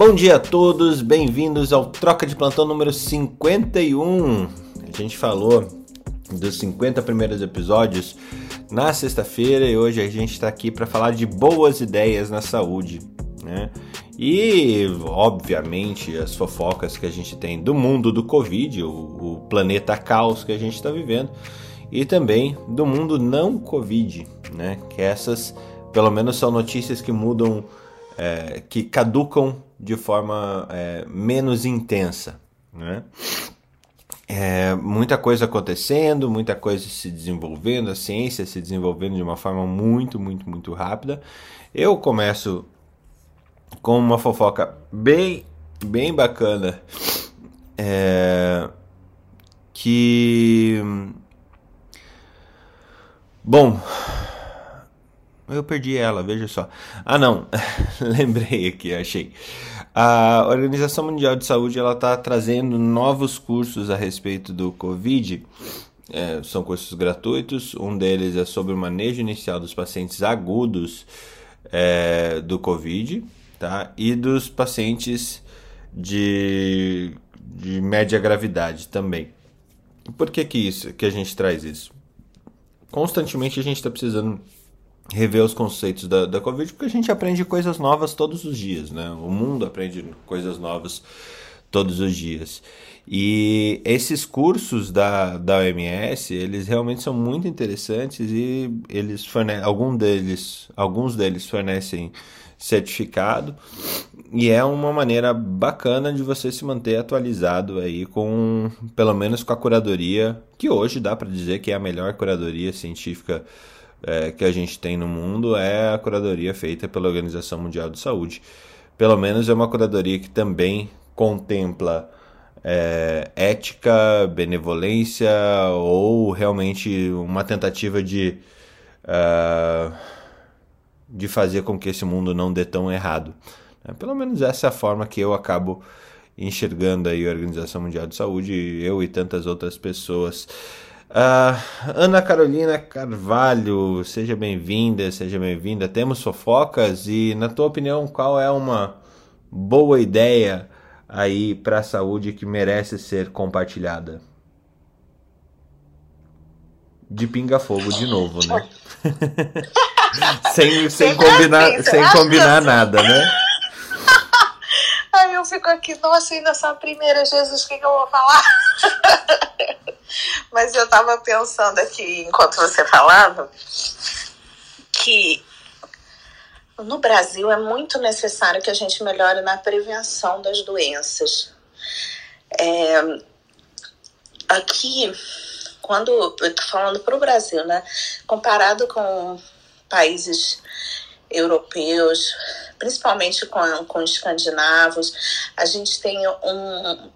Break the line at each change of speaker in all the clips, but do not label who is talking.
Bom dia a todos, bem-vindos ao Troca de Plantão número 51. A gente falou dos 50 primeiros episódios na sexta-feira e hoje a gente está aqui para falar de boas ideias na saúde, né? E, obviamente, as fofocas que a gente tem do mundo do Covid, o, o planeta caos que a gente está vivendo, e também do mundo não Covid, né? Que essas, pelo menos, são notícias que mudam, é, que caducam de forma é, menos intensa, né? É, muita coisa acontecendo, muita coisa se desenvolvendo, a ciência se desenvolvendo de uma forma muito, muito, muito rápida. Eu começo com uma fofoca bem, bem bacana, é, que, bom, eu perdi ela, veja só. Ah, não, lembrei aqui, achei. A Organização Mundial de Saúde ela está trazendo novos cursos a respeito do Covid. É, são cursos gratuitos. Um deles é sobre o manejo inicial dos pacientes agudos é, do Covid, tá? E dos pacientes de, de média gravidade também. Por que que isso? Que a gente traz isso? Constantemente a gente está precisando rever os conceitos da, da Covid, porque a gente aprende coisas novas todos os dias, né? O mundo aprende coisas novas todos os dias. E esses cursos da, da OMS, eles realmente são muito interessantes e eles fornecem, algum deles, alguns deles fornecem certificado e é uma maneira bacana de você se manter atualizado aí com, pelo menos com a curadoria, que hoje dá para dizer que é a melhor curadoria científica é, que a gente tem no mundo é a curadoria feita pela Organização Mundial de Saúde. Pelo menos é uma curadoria que também contempla é, ética, benevolência ou realmente uma tentativa de, uh, de fazer com que esse mundo não dê tão errado. É, pelo menos essa é a forma que eu acabo enxergando aí a Organização Mundial de Saúde, eu e tantas outras pessoas. Uh, Ana Carolina Carvalho, seja bem-vinda, seja bem-vinda. Temos fofocas e, na tua opinião, qual é uma boa ideia aí para a saúde que merece ser compartilhada? De pinga-fogo de novo, né? sem, sem combinar, sem combinar nada, né?
Aí eu fico aqui, nossa, ainda só a primeira, Jesus, o que, que eu vou falar? Mas eu estava pensando aqui, enquanto você falava, que no Brasil é muito necessário que a gente melhore na prevenção das doenças. É, aqui, quando falando para o Brasil, né? Comparado com países europeus, principalmente com, com escandinavos, a gente tem um,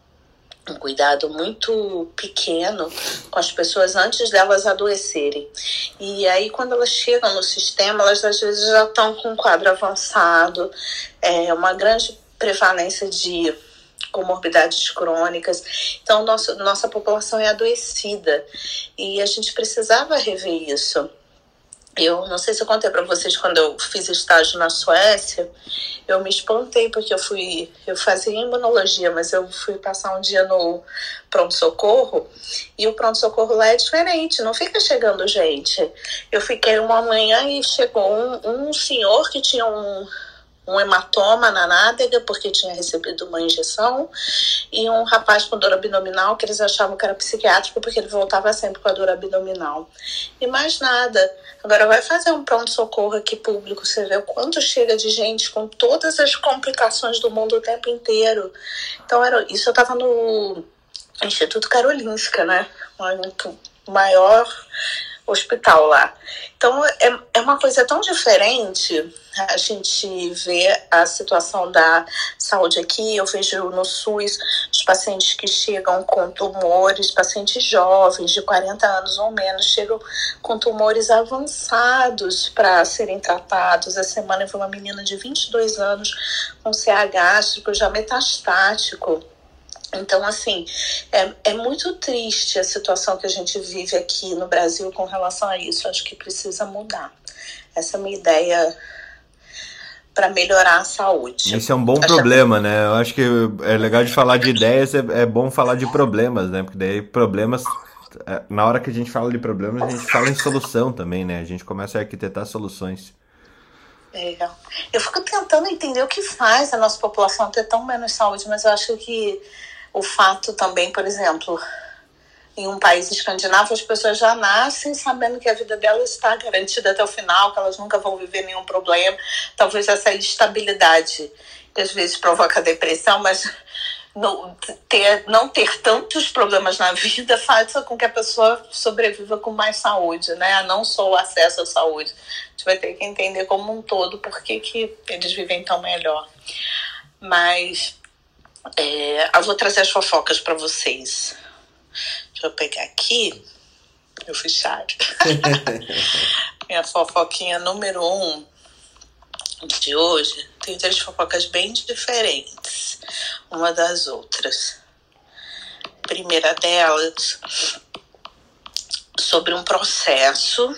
um cuidado muito pequeno com as pessoas antes delas adoecerem. E aí, quando elas chegam no sistema, elas às vezes já estão com um quadro avançado, é, uma grande prevalência de comorbidades crônicas. Então, nosso, nossa população é adoecida e a gente precisava rever isso. Eu não sei se eu contei para vocês quando eu fiz estágio na Suécia, eu me espantei porque eu fui, eu fazia imunologia, mas eu fui passar um dia no pronto socorro e o pronto socorro lá é diferente, não fica chegando gente. Eu fiquei uma manhã e chegou um, um senhor que tinha um um hematoma na nádega, porque tinha recebido uma injeção, e um rapaz com dor abdominal, que eles achavam que era psiquiátrico, porque ele voltava sempre com a dor abdominal. E mais nada. Agora vai fazer um pronto-socorro aqui público, você vê o quanto chega de gente com todas as complicações do mundo o tempo inteiro. Então, era, isso eu estava no Instituto Karolinska, né? Maior hospital lá. Então é, é uma coisa tão diferente a gente vê a situação da saúde aqui. Eu vejo no SUS os pacientes que chegam com tumores, pacientes jovens de 40 anos ou menos, chegam com tumores avançados para serem tratados. Essa semana vi uma menina de 22 anos com CA gástrico já metastático então, assim, é, é muito triste a situação que a gente vive aqui no Brasil com relação a isso. Acho que precisa mudar. Essa é a minha ideia para melhorar a saúde.
Esse é um bom Acho problema, que... né? Eu acho que é legal de falar de ideias, é, é bom falar de problemas, né? Porque daí problemas é, na hora que a gente fala de problemas, a gente fala em solução também, né? A gente começa a arquitetar soluções.
É. Eu fico tentando entender o que faz a nossa população ter tão menos saúde, mas eu acho que o fato também, por exemplo, em um país escandinavo, as pessoas já nascem sabendo que a vida delas está garantida até o final, que elas nunca vão viver nenhum problema. Talvez essa estabilidade, que às vezes provoca depressão, mas não ter, não ter tantos problemas na vida faz com que a pessoa sobreviva com mais saúde, né? Não só o acesso à saúde. A gente vai ter que entender como um todo por que, que eles vivem tão melhor. Mas é, eu vou trazer as fofocas para vocês. Deixa eu pegar aqui meu fichário. Minha fofoquinha número um de hoje tem três fofocas bem diferentes uma das outras. A primeira delas sobre um processo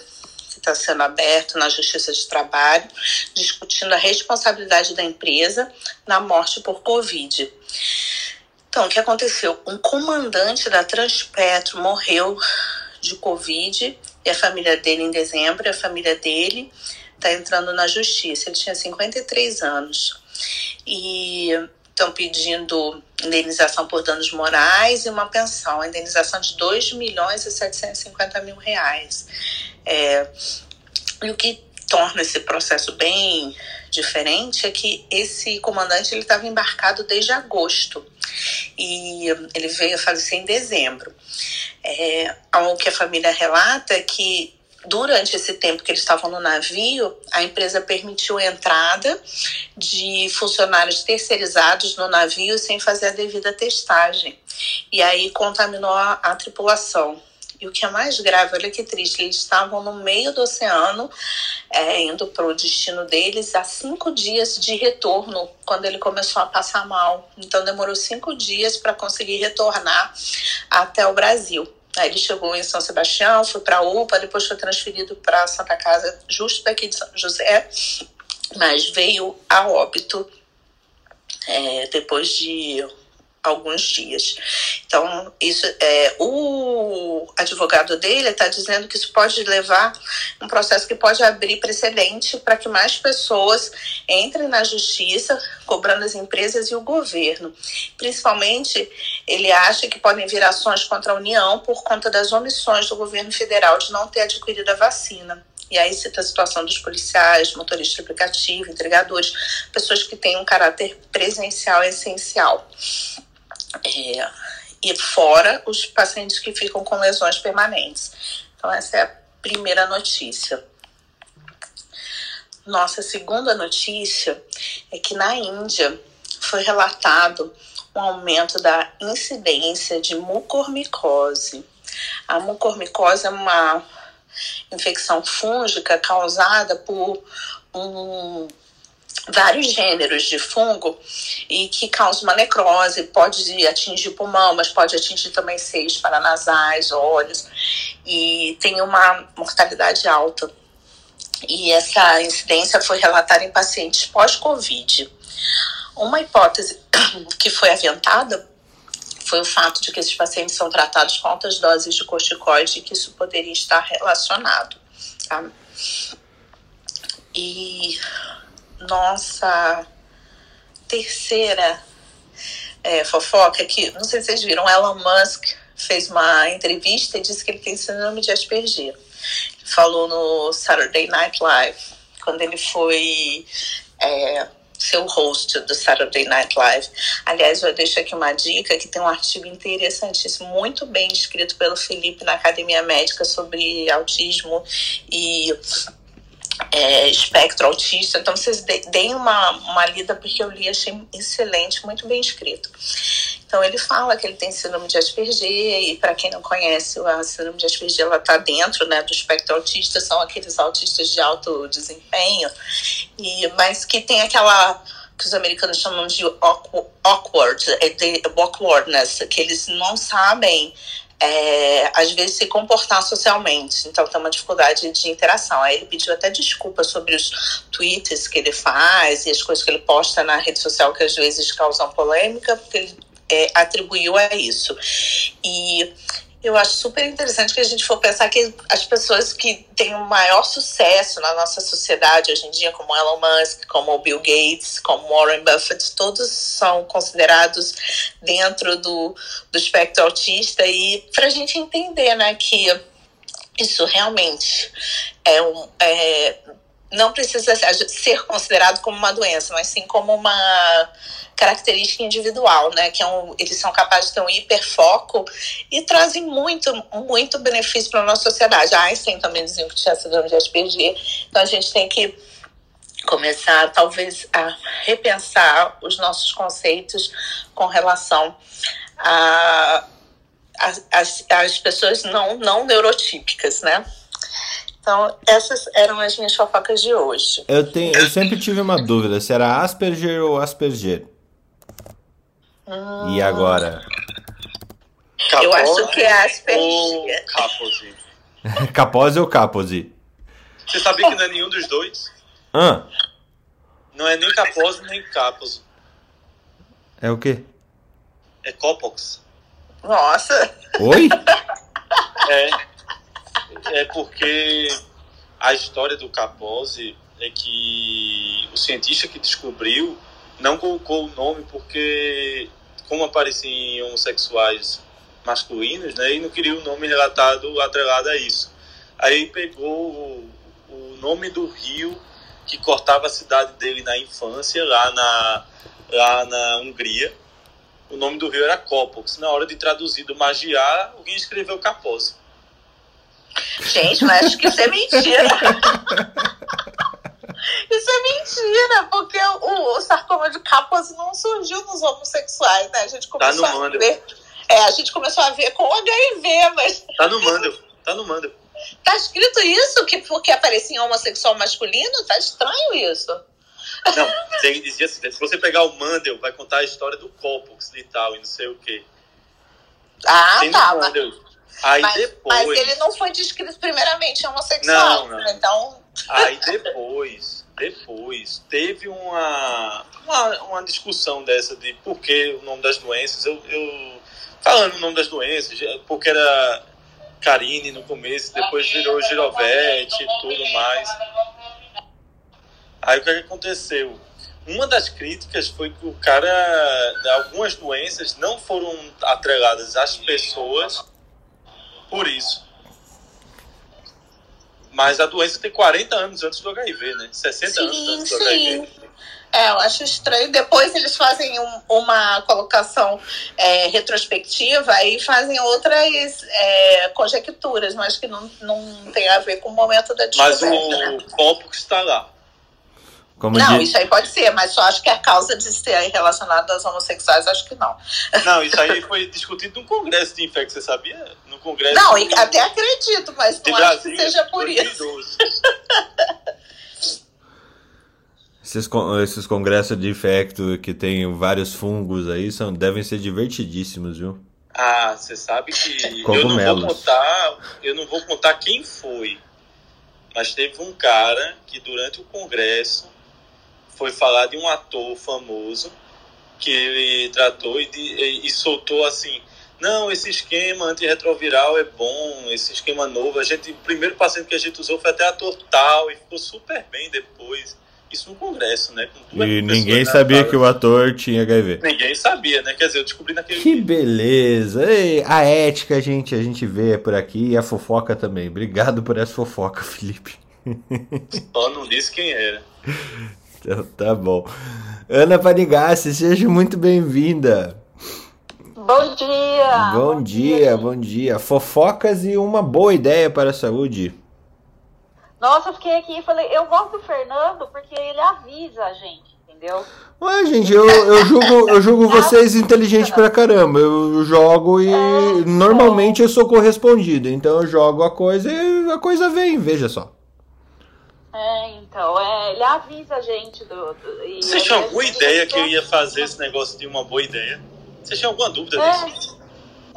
está sendo aberto na Justiça de Trabalho, discutindo a responsabilidade da empresa na morte por Covid. Então, o que aconteceu? Um comandante da Transpetro morreu de Covid e a família dele em dezembro, a família dele está entrando na justiça. Ele tinha 53 anos. E estão pedindo indenização por danos morais e uma pensão, a indenização de 2 milhões e 750 mil reais. É, e o que torna esse processo bem diferente é que esse comandante ele estava embarcado desde agosto e ele veio a falecer em dezembro. É, o que a família relata é que durante esse tempo que eles estavam no navio, a empresa permitiu a entrada de funcionários terceirizados no navio sem fazer a devida testagem. E aí contaminou a, a tripulação. E o que é mais grave, olha que triste, eles estavam no meio do oceano, é, indo para o destino deles, há cinco dias de retorno, quando ele começou a passar mal. Então demorou cinco dias para conseguir retornar até o Brasil. Aí ele chegou em São Sebastião, foi para UPA, depois foi transferido para Santa Casa, justo daqui de São José, mas veio a óbito é, depois de alguns dias. Então, isso é o advogado dele está dizendo que isso pode levar um processo que pode abrir precedente para que mais pessoas entrem na justiça, cobrando as empresas e o governo. Principalmente, ele acha que podem vir ações contra a União por conta das omissões do governo federal de não ter adquirido a vacina. E aí cita a situação dos policiais, motoristas de aplicativo, entregadores, pessoas que têm um caráter presencial essencial. É, e fora os pacientes que ficam com lesões permanentes. Então, essa é a primeira notícia. Nossa segunda notícia é que na Índia foi relatado um aumento da incidência de mucormicose. A mucormicose é uma infecção fúngica causada por um vários gêneros de fungo e que causa uma necrose, pode atingir pulmão, mas pode atingir também seios paranasais, olhos, e tem uma mortalidade alta. E essa incidência foi relatada em pacientes pós-Covid. Uma hipótese que foi aventada foi o fato de que esses pacientes são tratados com altas doses de corticoide e que isso poderia estar relacionado. Tá? E nossa terceira é, fofoca que não sei se vocês viram, Elon Musk fez uma entrevista e disse que ele tem síndrome de Asperger. Falou no Saturday Night Live, quando ele foi é, host do Saturday Night Live. Aliás, eu deixo aqui uma dica que tem um artigo interessantíssimo, muito bem escrito pelo Felipe na Academia Médica sobre autismo e é, espectro autista. Então, vocês deem uma, uma lida, porque eu li, achei excelente, muito bem escrito. Então, ele fala que ele tem síndrome de Asperger, e para quem não conhece, a síndrome de Asperger ela está dentro né, do espectro autista, são aqueles autistas de alto desempenho, e, mas que tem aquela que os americanos chamam de awkward, é de awkwardness, que eles não sabem é, às vezes se comportar socialmente, então tem uma dificuldade de interação. Aí ele pediu até desculpa sobre os tweets que ele faz e as coisas que ele posta na rede social que às vezes causam polêmica, porque ele é, atribuiu a isso. E eu acho super interessante que a gente for pensar que as pessoas que têm o maior sucesso na nossa sociedade hoje em dia, como Elon Musk, como Bill Gates, como Warren Buffett, todos são considerados dentro do, do espectro autista. E para a gente entender, né, que isso realmente é um é, não precisa ser considerado como uma doença, mas sim como uma característica individual, né? Que é um, eles são capazes de ter um hiperfoco e trazem muito, muito benefício para a nossa sociedade. A Einstein também dizia que tinha síndrome de Asperger, então a gente tem que começar, talvez, a repensar os nossos conceitos com relação a as, as pessoas não, não neurotípicas, né? Então, essas eram as minhas fofocas de hoje.
Eu, tenho, eu sempre tive uma dúvida, se era Asperger ou Asperger. Hum. E agora?
eu acho que é Asperger.
Capose.
Capose ou Capose?
Você sabia que não é nenhum dos dois?
Ah.
Não é nem Capose nem Capose.
É o quê?
É Copox.
Nossa!
Oi?
É, é porque a história do Capose é que o cientista que descobriu não colocou o nome porque, como apareciam homossexuais masculinos, né, e não queria o nome relatado atrelado a isso. Aí pegou o, o nome do rio que cortava a cidade dele na infância, lá na, lá na Hungria. O nome do rio era Copox. Na hora de traduzir do Magiar, alguém escreveu Capose.
Gente, mas acho que isso é mentira. Isso é mentira, porque o, o sarcoma de Kaposi não surgiu nos homossexuais, né? A gente começou
tá no
a ver. É, a gente começou a ver com HIV, mas.
Tá no Mandel, tá no Mandel.
Tá escrito isso, que porque aparecia homossexual masculino? Tá estranho isso.
Não, tem, dizia assim, se você pegar o Mandel, vai contar a história do Copox e tal, e não sei o quê.
Ah, tem tá. Mas,
Aí
mas,
depois...
mas ele não foi descrito primeiramente homossexual. Não, não. Então.
Aí depois, depois, teve uma, uma, uma, discussão dessa de por que o nome das doenças. Eu, eu falando o nome das doenças, porque era Karine no começo, depois virou Girovete e tudo mais. Aí o que, que aconteceu? Uma das críticas foi que o cara, algumas doenças não foram atreladas às pessoas por isso. Mas a doença tem 40 anos antes do HIV, né? 60 sim, anos antes do sim. HIV.
É, eu acho estranho. Depois eles fazem um, uma colocação é, retrospectiva e fazem outras é, conjecturas, mas que não, não tem a ver com o momento da descoberta.
Mas o né? que está lá.
Como
não, isso aí pode ser, mas só acho que a causa de ser relacionada aos homossexuais, acho que não.
Não, isso aí foi discutido no Congresso de Infec, você sabia? No Congresso.
Não, de... até acredito, mas não acho que seja por 2012. isso.
Esses, esses congressos de infecto que tem vários fungos aí são, devem ser divertidíssimos, viu?
Ah, você sabe que eu não vou contar, eu não vou contar quem foi, mas teve um cara que durante o congresso foi falar de um ator famoso que ele tratou e, de, e soltou assim: não, esse esquema antirretroviral é bom, esse esquema novo. A gente, o primeiro paciente que a gente usou foi até ator tal e ficou super bem depois. Isso no congresso, né?
e ninguém sabia que o ator tinha HIV.
Ninguém sabia, né? Quer dizer, eu descobri naquele.
Que beleza! Ei, a ética, gente, a gente vê por aqui e a fofoca também. Obrigado por essa fofoca, Felipe.
Só não disse quem era.
Então tá bom. Ana Panigassi, seja muito bem-vinda.
Bom dia!
Bom dia, bom dia. Fofocas e uma boa ideia para a saúde.
Nossa, eu fiquei aqui e falei, eu gosto do Fernando porque ele avisa a gente, entendeu?
Ué, gente, eu, eu julgo, eu julgo vocês inteligentes pra caramba. Eu jogo e é, normalmente é. eu sou correspondido. Então eu jogo a coisa e a coisa vem, veja só.
É, então, é, ele avisa a gente do. do
Você tinha alguma ideia que eu ia fazer esse negócio de uma boa ideia? Você tinha alguma dúvida é, disso?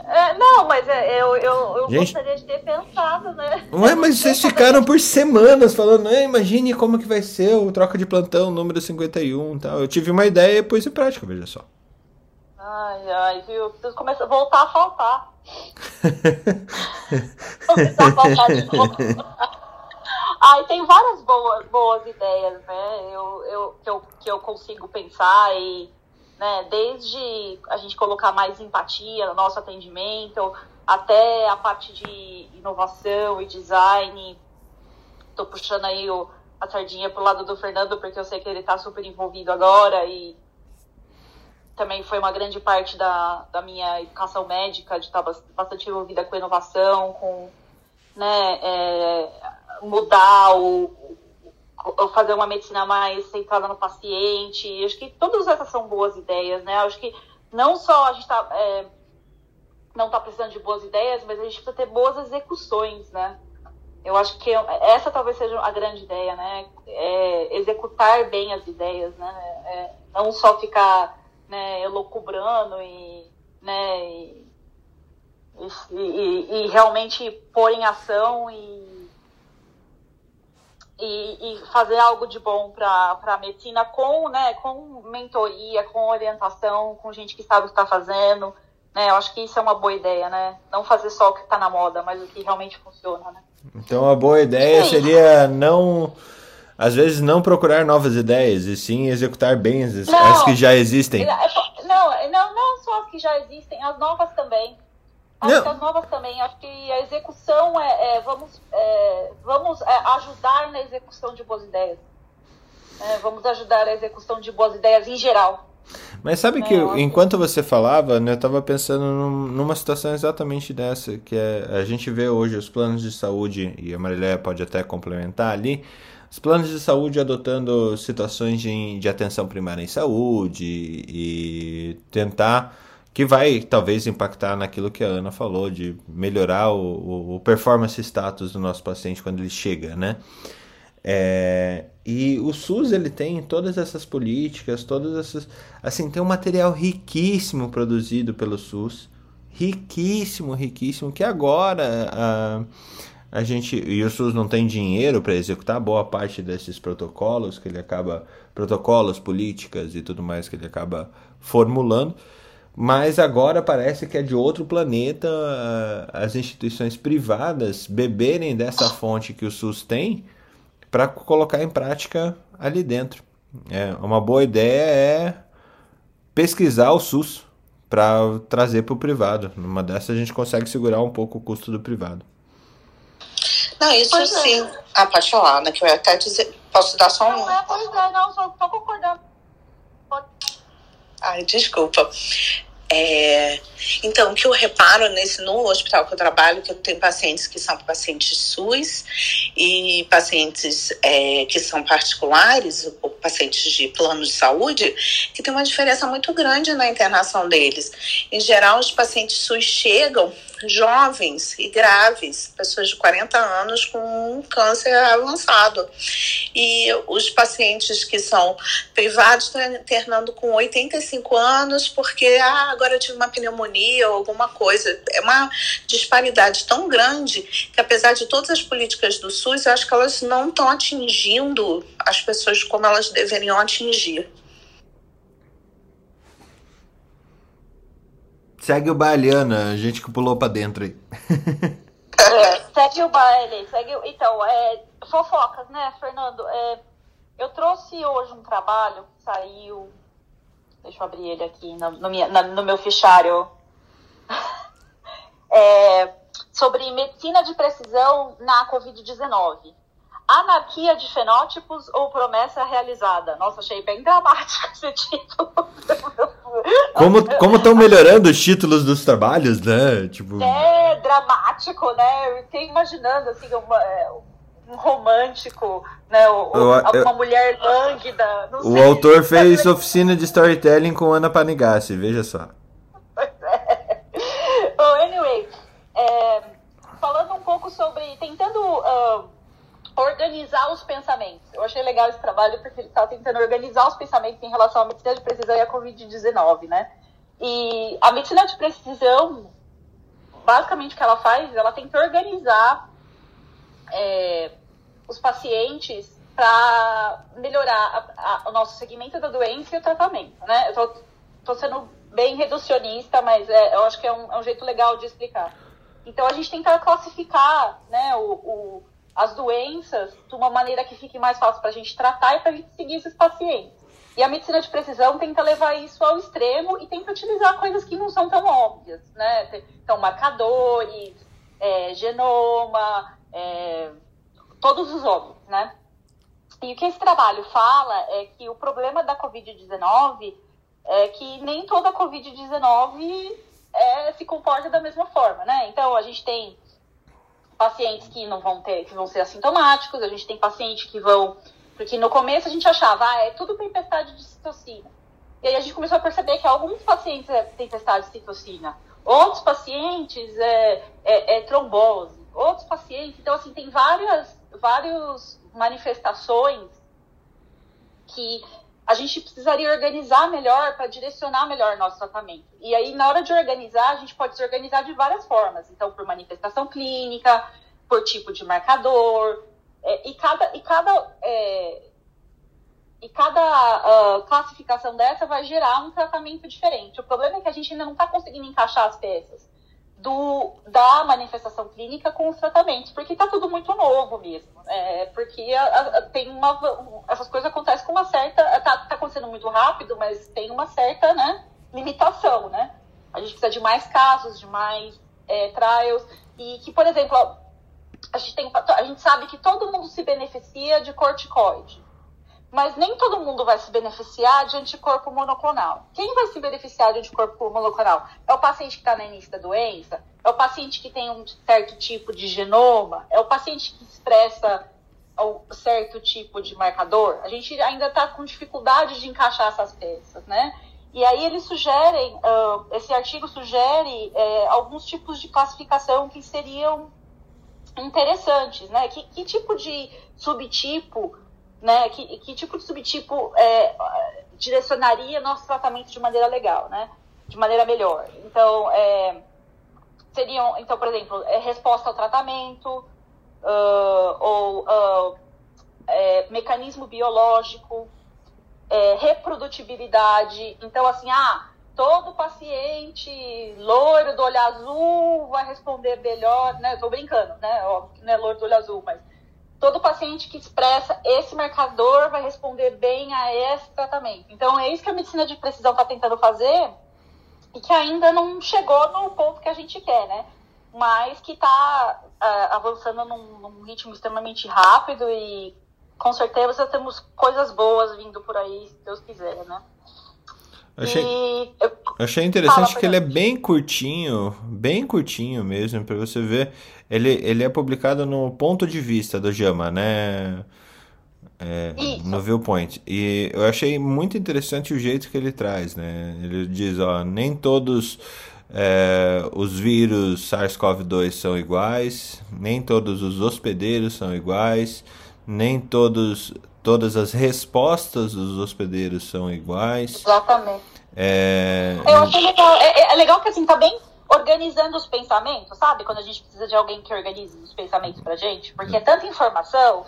É, não, mas é, eu, eu, eu Gente... gostaria de ter pensado, né?
Ué, mas vocês ficaram por semanas falando, imagine como que vai ser o troca de plantão número 51 e tal. Eu tive uma ideia e pus em prática, veja só.
Ai, ai, viu? Preciso começar, voltar a faltar. começar a faltar de novo. Ai, tem várias boas, boas ideias, né? Eu, eu, que, eu, que eu consigo pensar e né? Desde a gente colocar mais empatia no nosso atendimento, até a parte de inovação e design. Estou puxando aí o, a sardinha pro lado do Fernando, porque eu sei que ele está super envolvido agora e também foi uma grande parte da, da minha educação médica, de estar bastante envolvida com inovação, com né, é, mudar o, fazer uma medicina mais centrada no paciente. Acho que todas essas são boas ideias, né? Acho que não só a gente está é, não está precisando de boas ideias, mas a gente precisa ter boas execuções, né? Eu acho que essa talvez seja a grande ideia, né? É executar bem as ideias, né? É não só ficar né, elocubrando e, né, e, e, e realmente pôr em ação e e, e fazer algo de bom para a medicina com, né, com mentoria, com orientação, com gente que sabe o que está fazendo. Né? Eu acho que isso é uma boa ideia, né? Não fazer só o que está na moda, mas o que realmente funciona, né?
Então a boa ideia sim. seria não às vezes não procurar novas ideias e sim executar bem as, não, as que já existem.
É, não, não, não só as que já existem, as novas também. Acho que as novas também, acho que a execução é, é vamos, é, vamos é, ajudar na execução de boas ideias. É, vamos ajudar a execução de boas ideias em geral.
Mas sabe que é, enquanto você falava, né, eu estava pensando num, numa situação exatamente dessa, que é a gente vê hoje os planos de saúde, e a Mariléia pode até complementar ali, os planos de saúde adotando situações de, de atenção primária em saúde e tentar que vai talvez impactar naquilo que a Ana falou, de melhorar o, o, performance status do nosso paciente quando ele chega, né? É, e o SUS ele tem todas essas políticas, todas essas. Assim, tem um material riquíssimo produzido pelo SUS, riquíssimo, riquíssimo, que agora a, a gente. E o SUS não tem dinheiro para executar boa parte desses protocolos que ele acaba. protocolos, políticas e tudo mais que ele acaba formulando. Mas agora parece que é de outro planeta as instituições privadas beberem dessa fonte que o SUS tem para colocar em prática ali dentro. É, uma boa ideia é pesquisar o SUS para trazer para o privado. Numa dessas a gente consegue segurar um pouco o custo do privado.
Não, isso pois é. sim. É. Ah, pode falar, né? Que eu ia até dizer. Posso dar só um.
Não, é, pois é, não, só tô concordando.
Ai, desculpa. É, então, o que eu reparo nesse, no hospital que eu trabalho, que eu tenho pacientes que são pacientes SUS e pacientes é, que são particulares, ou pacientes de plano de saúde, que tem uma diferença muito grande na internação deles. Em geral, os pacientes SUS chegam jovens e graves, pessoas de 40 anos com câncer avançado. E os pacientes que são privados estão internando com 85 anos porque ah, agora eu tive uma pneumonia ou alguma coisa. É uma disparidade tão grande que, apesar de todas as políticas do SUS, eu acho que elas não estão atingindo as pessoas como elas deveriam atingir.
Segue o baile, Ana. A gente que pulou pra dentro aí.
É, segue o baile. Segue... Então, é, fofocas, né, Fernando? É, eu trouxe hoje um trabalho que saiu. Deixa eu abrir ele aqui no, no, minha, no meu fichário. É, sobre medicina de precisão na Covid-19 anarquia de fenótipos ou promessa realizada? Nossa, achei bem dramático esse título.
Como como estão melhorando os títulos dos trabalhos, né?
Tipo... É dramático, né? Eu fiquei imaginando assim uma, é, romântico, né? O, eu, uma mulher lânguida.
o sei. autor fez oficina de storytelling com Ana Panigassi, veja só.
Pois é. Anyway, é, falando um pouco sobre tentando uh, organizar os pensamentos. Eu achei legal esse trabalho porque ele está tentando organizar os pensamentos em relação à medicina de precisão e à Covid-19, né? E a medicina de precisão, basicamente o que ela faz, ela tenta organizar é, os pacientes para melhorar a, a, o nosso segmento da doença e o tratamento, né? Eu tô, tô sendo bem reducionista, mas é, eu acho que é um, é um, jeito legal de explicar. Então a gente tenta classificar, né, o, o as doenças de uma maneira que fique mais fácil para a gente tratar e para a gente seguir esses pacientes. E a medicina de precisão tenta levar isso ao extremo e tenta utilizar coisas que não são tão óbvias, né? Então, marcadores, é, genoma, é, todos os óbvios, né? E o que esse trabalho fala é que o problema da Covid-19 é que nem toda Covid-19 é, se comporta da mesma forma, né? Então, a gente tem pacientes que não vão ter, que vão ser assintomáticos, a gente tem pacientes que vão. Porque no começo a gente achava, ah, é tudo tempestade de citocina. E aí a gente começou a perceber que alguns pacientes é tempestade de citocina, outros pacientes é, é, é trombose, outros pacientes. Então, assim, tem várias, várias manifestações que a gente precisaria organizar melhor para direcionar melhor nosso tratamento. E aí, na hora de organizar, a gente pode se organizar de várias formas. Então, por manifestação clínica, por tipo de marcador, é, e cada, e cada, é, e cada uh, classificação dessa vai gerar um tratamento diferente. O problema é que a gente ainda não está conseguindo encaixar as peças do, da manifestação clínica com os tratamentos, porque está tudo muito novo mesmo. É, porque a, a, tem uma, essas coisas acontecem com uma certa. Está tá acontecendo muito rápido, mas tem uma certa né, limitação, né? A gente precisa de mais casos, de mais é, trials. E que, por exemplo, a gente, tem, a gente sabe que todo mundo se beneficia de corticoide mas nem todo mundo vai se beneficiar de anticorpo monoclonal. Quem vai se beneficiar de anticorpo monoclonal? É o paciente que está no início da doença? É o paciente que tem um certo tipo de genoma? É o paciente que expressa um certo tipo de marcador? A gente ainda está com dificuldade de encaixar essas peças, né? E aí eles sugerem, uh, esse artigo sugere é, alguns tipos de classificação que seriam interessantes, né? Que, que tipo de subtipo né? Que, que tipo de subtipo é, direcionaria nosso tratamento de maneira legal, né? De maneira melhor. Então, é, seriam, então, por exemplo, é resposta ao tratamento, uh, ou uh, mecanismo biológico, é, reprodutibilidade. Então, assim, ah, todo paciente loiro do olho azul vai responder melhor, né? Estou brincando, né? Óbvio que não é loiro do olho azul, mas todo paciente que expressa esse marcador vai responder bem a esse tratamento. Então, é isso que a medicina de precisão está tentando fazer e que ainda não chegou no ponto que a gente quer, né? Mas que está uh, é, avançando num, num, ritmo extremamente rápido e com certeza temos coisas boas vindo por aí, se Deus quiser, né?
Achei, eu, achei interessante que ele é bem curtinho, bem curtinho mesmo, para você ver. Ele, ele é publicado no ponto de vista do Jama, né? É, no Viewpoint. E eu achei muito interessante o jeito que ele traz, né? Ele diz, ó, nem todos é, os vírus SARS-CoV-2 são iguais, nem todos os hospedeiros são iguais, nem todos todas as respostas dos hospedeiros são iguais.
Exatamente. É... Eu achei legal. É, é, é, legal que assim, tá bem organizando os pensamentos, sabe? Quando a gente precisa de alguém que organize os pensamentos pra gente, porque é tanta informação,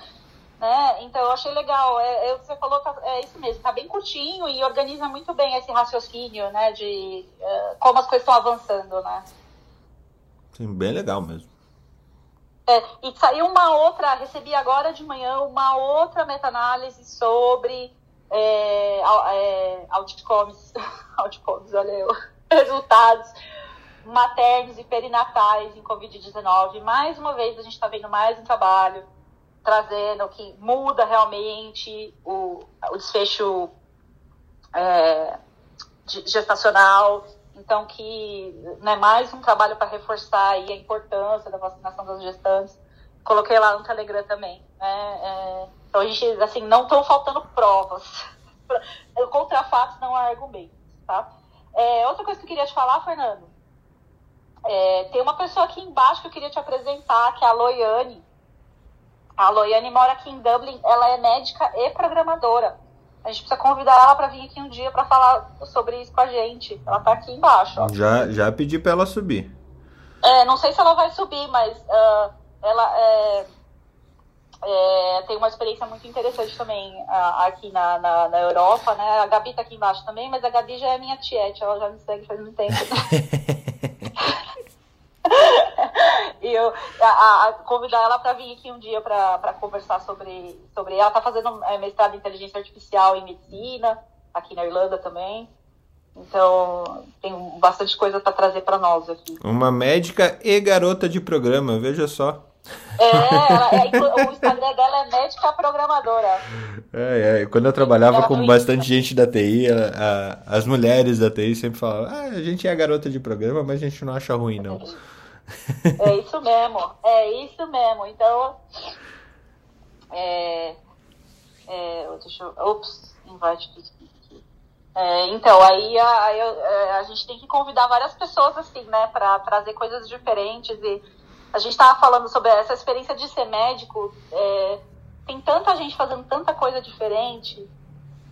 né? Então eu achei legal. É, é, você falou, tá, é isso mesmo, tá bem curtinho e organiza muito bem esse raciocínio, né? De uh, como as coisas estão avançando, né?
Sim, bem legal mesmo.
É, e saiu uma outra, recebi agora de manhã uma outra meta-análise sobre é, é, outcomes, outcomes, olha eu, resultados maternos e perinatais em Covid-19. Mais uma vez, a gente está vendo mais um trabalho trazendo que muda realmente o, o desfecho é, gestacional. Então, que né, mais um trabalho para reforçar a importância da vacinação das gestantes. Coloquei lá no Telegram também. Né? É, então, a gente, assim, não estão faltando provas. Contra fatos não há argumentos, tá? É, outra coisa que eu queria te falar, Fernando, é, tem uma pessoa aqui embaixo que eu queria te apresentar, que é a Loiane. A Loiane mora aqui em Dublin, ela é médica e programadora. A gente precisa convidar ela para vir aqui um dia para falar sobre isso com a gente. Ela tá aqui embaixo. Ó.
Já, já pedi para ela subir.
É, não sei se ela vai subir, mas uh, ela é, é, tem uma experiência muito interessante também uh, aqui na, na, na, Europa, né? A Gabi tá aqui embaixo também, mas a Gabi já é minha tiete, ela já me segue faz muito tempo. e eu a, a, convidar ela para vir aqui um dia para conversar sobre, sobre. Ela tá fazendo é, mestrado em inteligência artificial em medicina, aqui na Irlanda também. Então, tem bastante coisa para trazer para nós aqui.
Uma médica e garota de programa, veja só.
É, ela, é, o Instagram dela é médica programadora.
É, é. Quando eu trabalhava ela com bastante gente da TI, ela, a, as mulheres da TI sempre falavam: ah, a gente é a garota de programa, mas a gente não acha ruim, não.
É isso mesmo, é isso mesmo. Então, é, é, deixa eu, ops, invite é, então, aí, a, a, é, a, gente tem que convidar várias pessoas, assim, né, para trazer coisas diferentes. E a gente estava falando sobre essa experiência de ser médico. É, tem tanta gente fazendo tanta coisa diferente.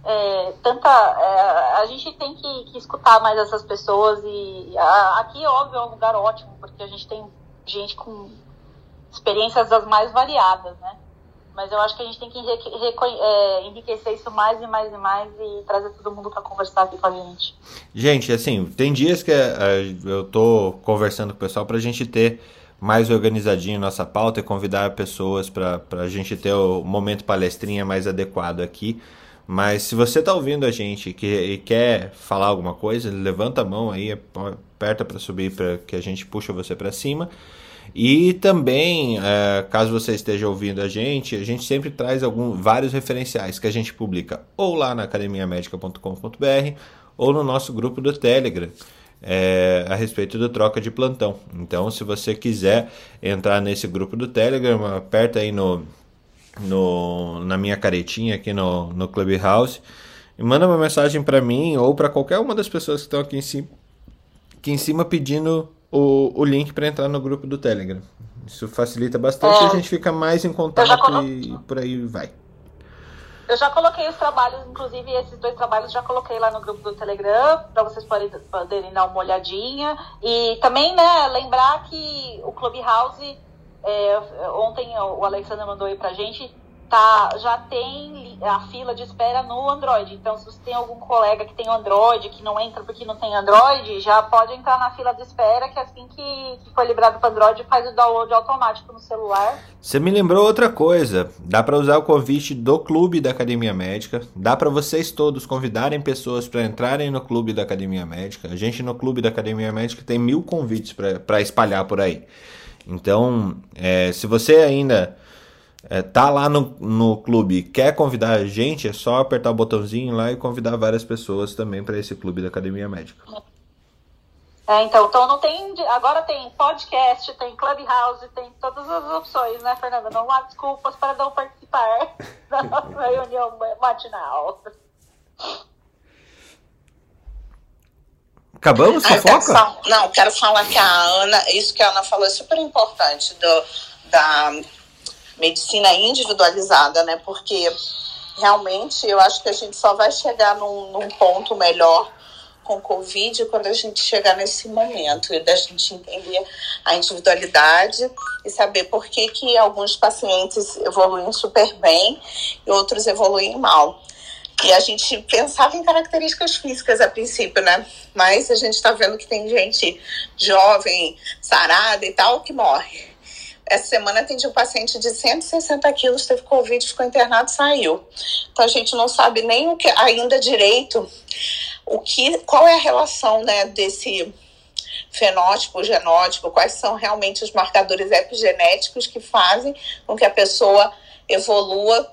É, tanta é, a gente tem que, que, escutar mais essas pessoas e a, aqui óbvio é um lugar ótimo porque a gente tem gente com experiências das mais variadas né mas eu acho que a gente tem que é, enriquecer isso mais e mais e mais e trazer todo mundo para conversar aqui com a gente.
Gente, assim, tem dias que é, eu tô conversando com o pessoal para a gente ter mais organizadinho nossa pauta e convidar pessoas para a gente ter o momento palestrinha mais adequado aqui. Mas se você está ouvindo a gente que, e quer falar alguma coisa, levanta a mão aí, aperta para subir para que a gente puxa você para cima. E também, é, caso você esteja ouvindo a gente, a gente sempre traz algum, vários referenciais que a gente publica ou lá na academiamedica.com.br ou no nosso grupo do Telegram. É, a respeito do troca de plantão. Então, se você quiser entrar nesse grupo do Telegram, aperta aí no, no na minha caretinha aqui no, no Clubhouse e manda uma mensagem para mim ou para qualquer uma das pessoas que estão aqui em cima, aqui em cima pedindo o, o link para entrar no grupo do Telegram. Isso facilita bastante, é, a gente fica mais em contato colo... e por aí vai.
Eu já coloquei os trabalhos, inclusive esses dois trabalhos já coloquei lá no grupo do Telegram, para vocês poderem, poderem, dar uma olhadinha. E também, né, lembrar que o Clubhouse, é, ontem o Alexandre mandou aí pra gente, tá, já tem a fila de espera no Android. Então, se você tem algum colega que tem Android, que não entra porque não tem Android, já pode entrar na fila de espera, que assim que, que for liberado para Android, faz o download automático no celular.
Você me lembrou outra coisa. Dá para usar o convite do Clube da Academia Médica. Dá para vocês todos convidarem pessoas para entrarem no Clube da Academia Médica. A gente no Clube da Academia Médica tem mil convites para espalhar por aí. Então, é, se você ainda é, tá lá no, no clube quer convidar a gente, é só apertar o botãozinho lá e convidar várias pessoas também para esse clube da Academia Médica.
É, então, então não tem. Agora tem podcast, tem Clubhouse, tem todas as opções, né, Fernanda? Não há desculpas para não participar da nossa reunião matinal.
Acabamos com a foca?
Não, quero falar que a Ana, isso que a Ana falou é super importante, do, da medicina individualizada, né? Porque realmente eu acho que a gente só vai chegar num, num ponto melhor com o Covid quando a gente chegar nesse momento e da gente entender a individualidade e saber por que, que alguns pacientes evoluem super bem e outros evoluem mal. E a gente pensava em características físicas a princípio, né? Mas a gente está vendo que tem gente jovem, sarada e tal, que morre. Essa semana atendi um paciente de 160 quilos, teve Covid, ficou internado saiu. Então a gente não sabe nem o que ainda direito o que, qual é a relação né, desse fenótipo, genótipo, quais são realmente os marcadores epigenéticos que fazem com que a pessoa evolua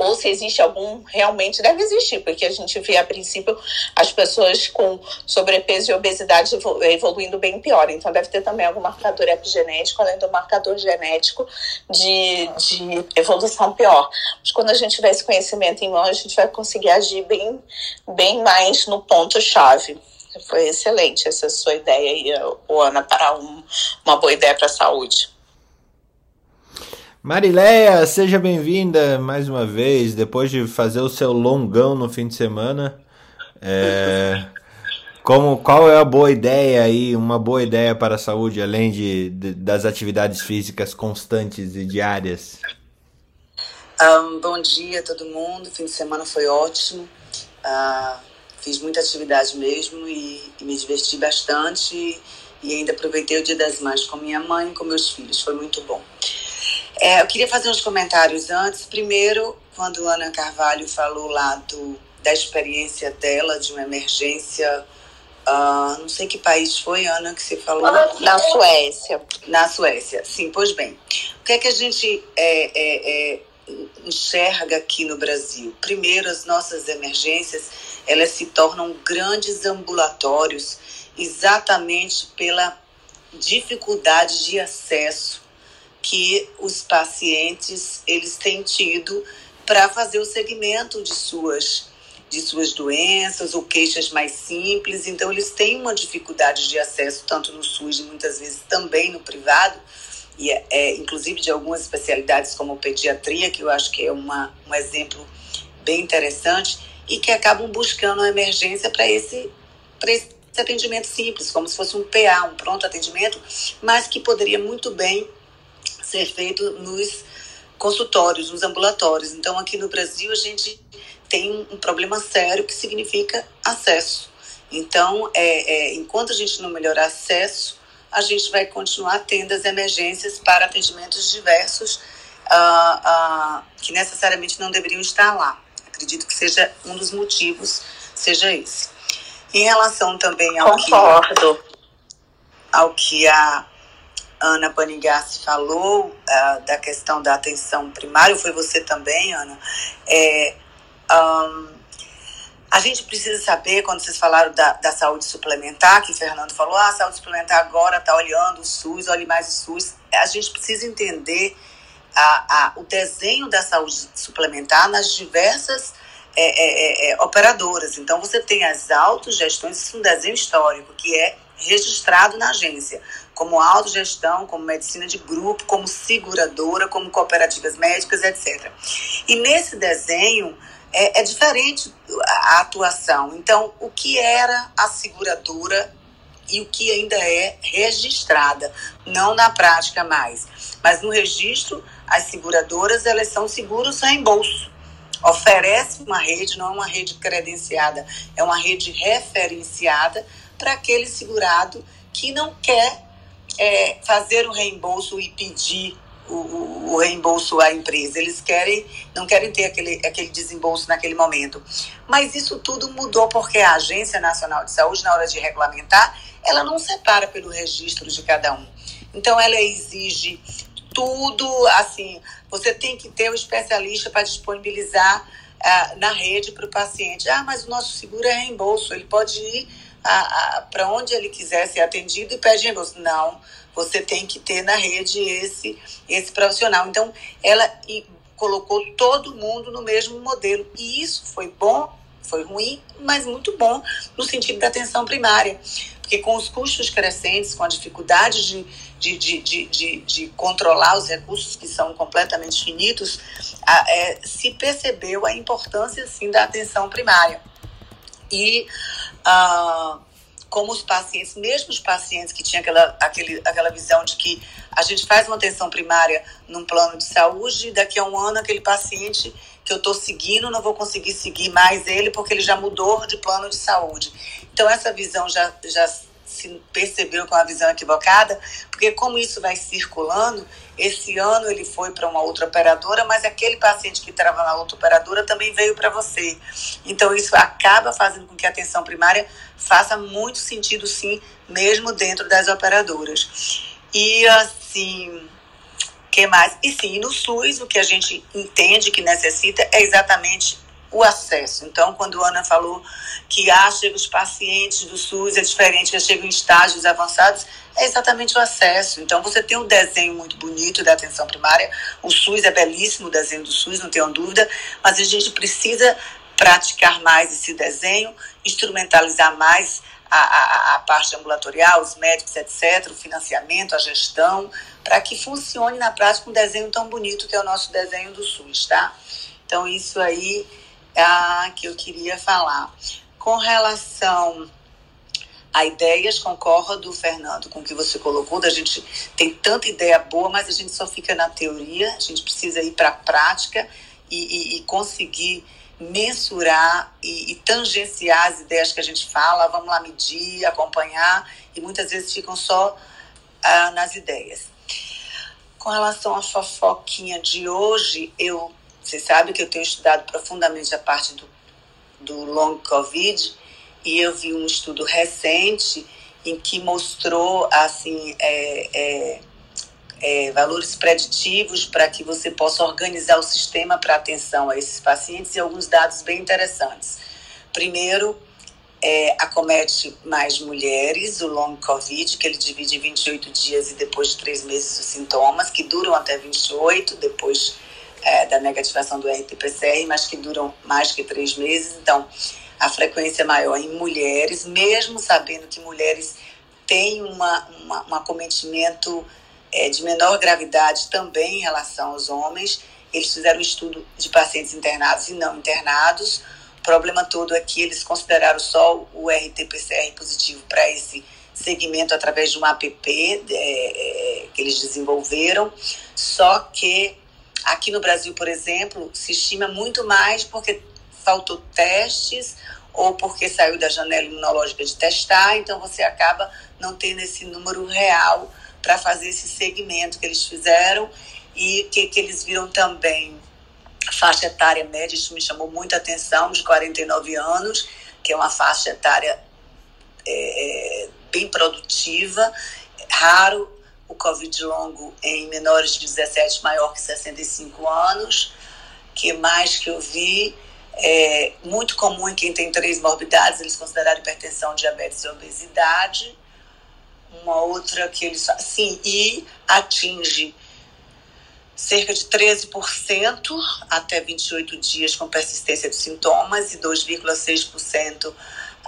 ou se existe algum, realmente deve existir, porque a gente vê a princípio as pessoas com sobrepeso e obesidade evoluindo bem pior. Então deve ter também algum marcador epigenético, além do marcador genético de, de evolução pior. Mas quando a gente tiver esse conhecimento em mãos, a gente vai conseguir agir bem, bem mais no ponto-chave. Foi excelente essa sua ideia aí, Ana, para um, uma boa ideia para a saúde.
Marileia, seja bem-vinda mais uma vez, depois de fazer o seu longão no fim de semana. É... como, qual é a boa ideia aí, uma boa ideia para a saúde, além de, de das atividades físicas constantes e diárias?
Um, bom dia a todo mundo, fim de semana foi ótimo. Uh, fiz muita atividade mesmo e, e, me diverti bastante e ainda aproveitei o Dia das Mães com minha mãe e com meus filhos, foi muito bom. É, eu queria fazer uns comentários antes. Primeiro, quando Ana Carvalho falou lá do, da experiência dela de uma emergência, uh, não sei que país foi, Ana, que você falou?
Na Suécia.
Na Suécia, sim, pois bem. O que é que a gente é, é, é, enxerga aqui no Brasil? Primeiro, as nossas emergências, elas se tornam grandes ambulatórios exatamente pela dificuldade de acesso que os pacientes eles têm tido para fazer o segmento de suas de suas doenças ou queixas mais simples. Então eles têm uma dificuldade de acesso tanto no SUS e muitas vezes também no privado e é, é, inclusive de algumas especialidades como pediatria que eu acho que é uma, um exemplo bem interessante e que acabam buscando a emergência para esse para esse atendimento simples, como se fosse um PA, um pronto atendimento, mas que poderia muito bem ser feito nos consultórios, nos ambulatórios. Então, aqui no Brasil, a gente tem um problema sério que significa acesso. Então, é, é, enquanto a gente não melhorar acesso, a gente vai continuar tendo as emergências para atendimentos diversos uh, uh, que necessariamente não deveriam estar lá. Acredito que seja um dos motivos, seja esse. Em relação também ao
Concordo.
que, ao que a Ana Panigassi falou uh, da questão da atenção primária, foi você também, Ana, é, um, a gente precisa saber, quando vocês falaram da, da saúde suplementar, que o Fernando falou, ah, a saúde suplementar agora está olhando o SUS, olhe mais o SUS, a gente precisa entender a, a, o desenho da saúde suplementar nas diversas é, é, é, é operadoras. Então, você tem as autogestões, isso é um desenho histórico, que é registrado na agência como autogestão, como medicina de grupo, como seguradora, como cooperativas médicas, etc. E nesse desenho é, é diferente a atuação. Então, o que era a seguradora e o que ainda é registrada, não na prática mais. Mas no registro, as seguradoras elas são seguros reembolso. Oferece uma rede, não é uma rede credenciada, é uma rede referenciada para aquele segurado que não quer é, fazer o reembolso e pedir o, o, o, reembolso à empresa. Eles querem, não querem ter aquele, aquele desembolso naquele momento. Mas isso tudo mudou porque a Agência Nacional de Saúde, na hora de regulamentar, ela não separa pelo registro de cada um. Então ela exige tudo, assim, você tem que ter um especialista para disponibilizar uh, na rede para o paciente. Ah, mas o nosso seguro é reembolso, ele pode ir para onde ele quiser ser atendido e pede reembolso. Não, você tem que ter na rede esse, esse profissional. Então, ela colocou todo mundo no mesmo modelo. E isso foi bom, foi ruim, mas muito bom no sentido da atenção primária. Porque com os custos crescentes, com a dificuldade de, de, de, de, de, de controlar os recursos que são completamente finitos, a, é, se percebeu a importância, sim, da atenção primária. E ah, como os pacientes, mesmo os pacientes que tinham aquela, aquele, aquela visão de que a gente faz uma atenção primária num plano de saúde e daqui a um ano aquele paciente que eu estou seguindo não vou conseguir seguir mais ele porque ele já mudou de plano de saúde. Então essa visão já, já se percebeu com a visão equivocada, porque como isso vai circulando, esse ano ele foi para uma outra operadora, mas aquele paciente que estava na outra operadora também veio para você. Então isso acaba fazendo com que a atenção primária faça muito sentido sim, mesmo dentro das operadoras. E assim, que mais? E sim, no SUS o que a gente entende que necessita é exatamente o acesso. Então, quando a Ana falou que ah, chega os pacientes do SUS é diferente, que chegam em estágios avançados, é exatamente o acesso. Então, você tem um desenho muito bonito da atenção primária, o SUS é belíssimo, o desenho do SUS, não tenho dúvida, mas a gente precisa praticar mais esse desenho, instrumentalizar mais a, a, a parte ambulatorial, os médicos, etc., o financiamento, a gestão, para que funcione na prática um desenho tão bonito que é o nosso desenho do SUS, tá? Então, isso aí ah, que eu queria falar. Com relação a ideias, concordo, Fernando, com o que você colocou, da gente tem tanta ideia boa, mas a gente só fica na teoria, a gente precisa ir para a prática e, e, e, conseguir mensurar e, e, tangenciar as ideias que a gente fala, vamos lá medir, acompanhar, e muitas vezes ficam só ah, nas ideias. Com relação à fofoquinha de hoje, eu, você sabe que eu tenho estudado profundamente a parte do, do long covid, e eu vi um estudo recente em que mostrou assim é, é, é, valores preditivos para que você possa organizar o sistema para atenção a esses pacientes e alguns dados bem interessantes. Primeiro, é, acomete mais mulheres, o long COVID, que ele divide em 28 dias e depois de três meses os sintomas, que duram até 28, depois é, da negativação do RT-PCR, mas que duram mais que três meses. Então, a frequência maior em mulheres, mesmo sabendo que mulheres têm uma, uma um acometimento é, de menor gravidade também em relação aos homens. Eles fizeram um estudo de pacientes internados e não internados. O problema todo é que eles consideraram só o RT-PCR positivo para esse segmento através de um app é, é, que eles desenvolveram. Só que aqui no Brasil, por exemplo, se estima muito mais porque faltou testes ou porque saiu da janela imunológica de testar, então você acaba não tendo esse número real para fazer esse segmento que eles fizeram e que, que eles viram também. Faixa etária média, isso me chamou muita atenção, de 49 anos, que é uma faixa etária é, bem produtiva, raro o Covid longo em menores de 17 maior que 65 anos, que mais que eu vi, é muito comum em quem tem três morbidades, eles consideraram hipertensão, diabetes e obesidade. Uma outra que eles sim e atinge cerca de 13% até 28 dias com persistência de sintomas e 2,6%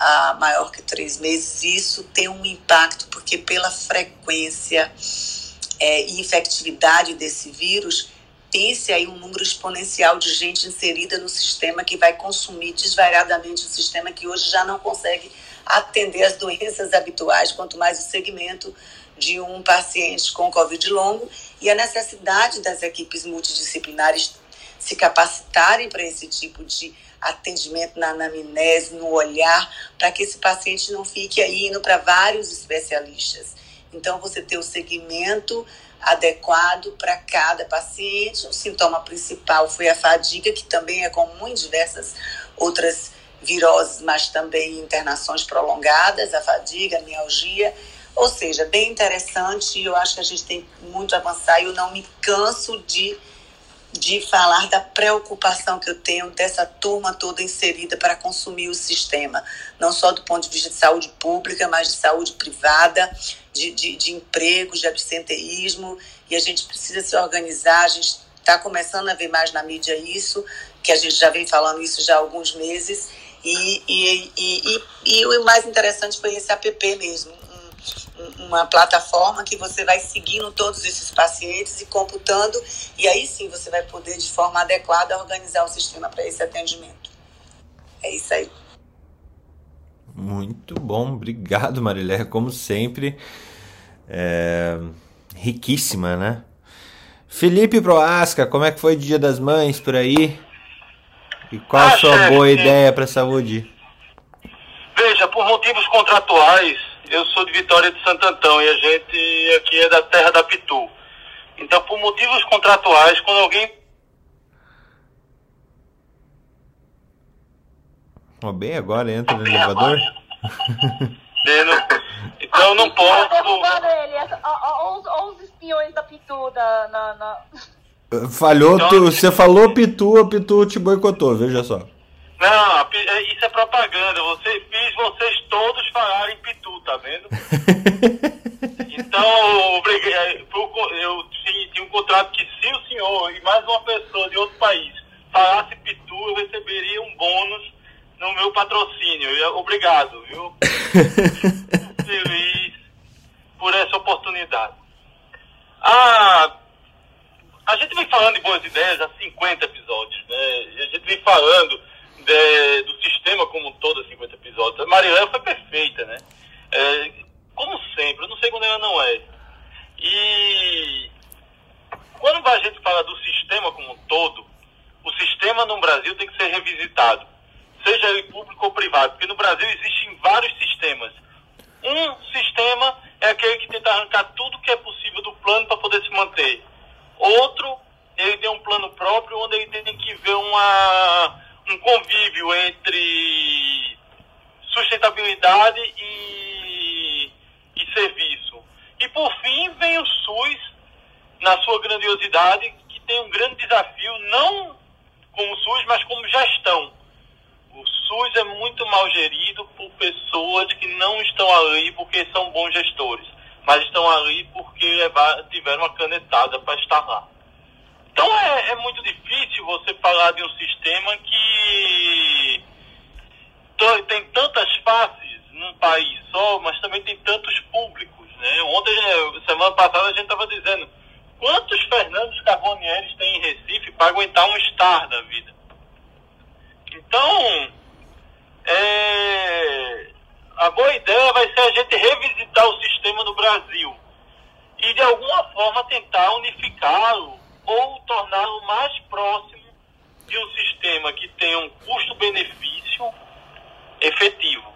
a maior que três meses. Isso tem um impacto porque pela frequência é, e infectividade desse vírus, pense aí um número exponencial de gente inserida no sistema que vai consumir desvairadamente o sistema que hoje já não consegue atender as doenças habituais, quanto mais o segmento de um paciente com Covid longo e a necessidade das equipes multidisciplinares se capacitarem para esse tipo de atendimento na anamnese, no olhar, para que esse paciente não fique aí indo para vários especialistas. Então, você ter o segmento adequado para cada paciente. O sintoma principal foi a fadiga, que também é comum em diversas outras viroses, mas também internações prolongadas, a fadiga, a mialgia. Ou seja, bem interessante eu acho que a gente tem muito a avançar e eu não me canso de de falar da preocupação que eu tenho dessa turma toda inserida para consumir o sistema, não só do ponto de vista de saúde pública, mas de saúde privada, de, de, de empregos, de absenteísmo, e a gente precisa se organizar, a gente está começando a ver mais na mídia isso, que a gente já vem falando isso já há alguns meses, e, e, e, e, o mais interessante foi esse app mesmo, uma plataforma que você vai seguindo todos esses pacientes e computando, e aí sim você vai poder, de forma adequada, organizar o sistema para esse atendimento. É isso aí.
Muito bom, obrigado Marilé, como sempre, é... riquíssima, né? Felipe Proasca, como é que foi o Dia das Mães por aí? E qual ah, a sua chefe, boa ideia para a saúde?
Veja, por motivos contratuais, eu sou de Vitória de Santo Antão e a gente aqui é da terra da Pitu. Então, por motivos contratuais, quando alguém.
Oh, bem agora entra no elevador.
então não posso.
Olha os espiões da Pitu da, na, na...
Falhou, então, tu, você falou Pitu, a Pitu te boicotou, veja só.
Não, é, isso é propaganda. Você fiz vocês todos falarem Pitu, tá vendo? então. É, eu tinha um contrato que se o senhor e mais uma pessoa de outro país falasse Pitu, eu receberia um bônus no meu patrocínio. Obrigado, viu? Feliz por essa oportunidade. Ah, a gente vem falando de boas ideias há 50 episódios, né? A gente vem falando de, do sistema como um todo, assim, 50 episódios. A Marilé foi perfeita, né? É, como sempre, eu não sei quando ela não é. E quando a gente fala do sistema como um todo, o sistema no Brasil tem que ser revisitado, seja ele público ou privado, porque no Brasil existem vários sistemas. Um sistema é aquele que tenta arrancar tudo que é possível do plano para poder se manter. Outro, ele tem um plano próprio onde ele tem que ver uma um convívio entre sustentabilidade e, e serviço. E por fim vem o SUS, na sua grandiosidade, que tem um grande desafio, não como SUS, mas como gestão. O SUS é muito mal gerido por pessoas que não estão ali porque são bons gestores, mas estão ali porque levar, tiveram uma canetada para estar lá. Então é, é muito difícil você falar de um sistema que tem tantas faces num país só, mas também tem tantos públicos. Né? Ontem, semana passada, a gente estava dizendo quantos Fernandos Carbonieres tem em Recife para aguentar um estar da vida. Então, é, a boa ideia vai ser a gente revisitar o sistema no Brasil e, de alguma forma, tentar unificá-lo ou torná-lo mais próximo de um sistema que tenha um custo-benefício efetivo.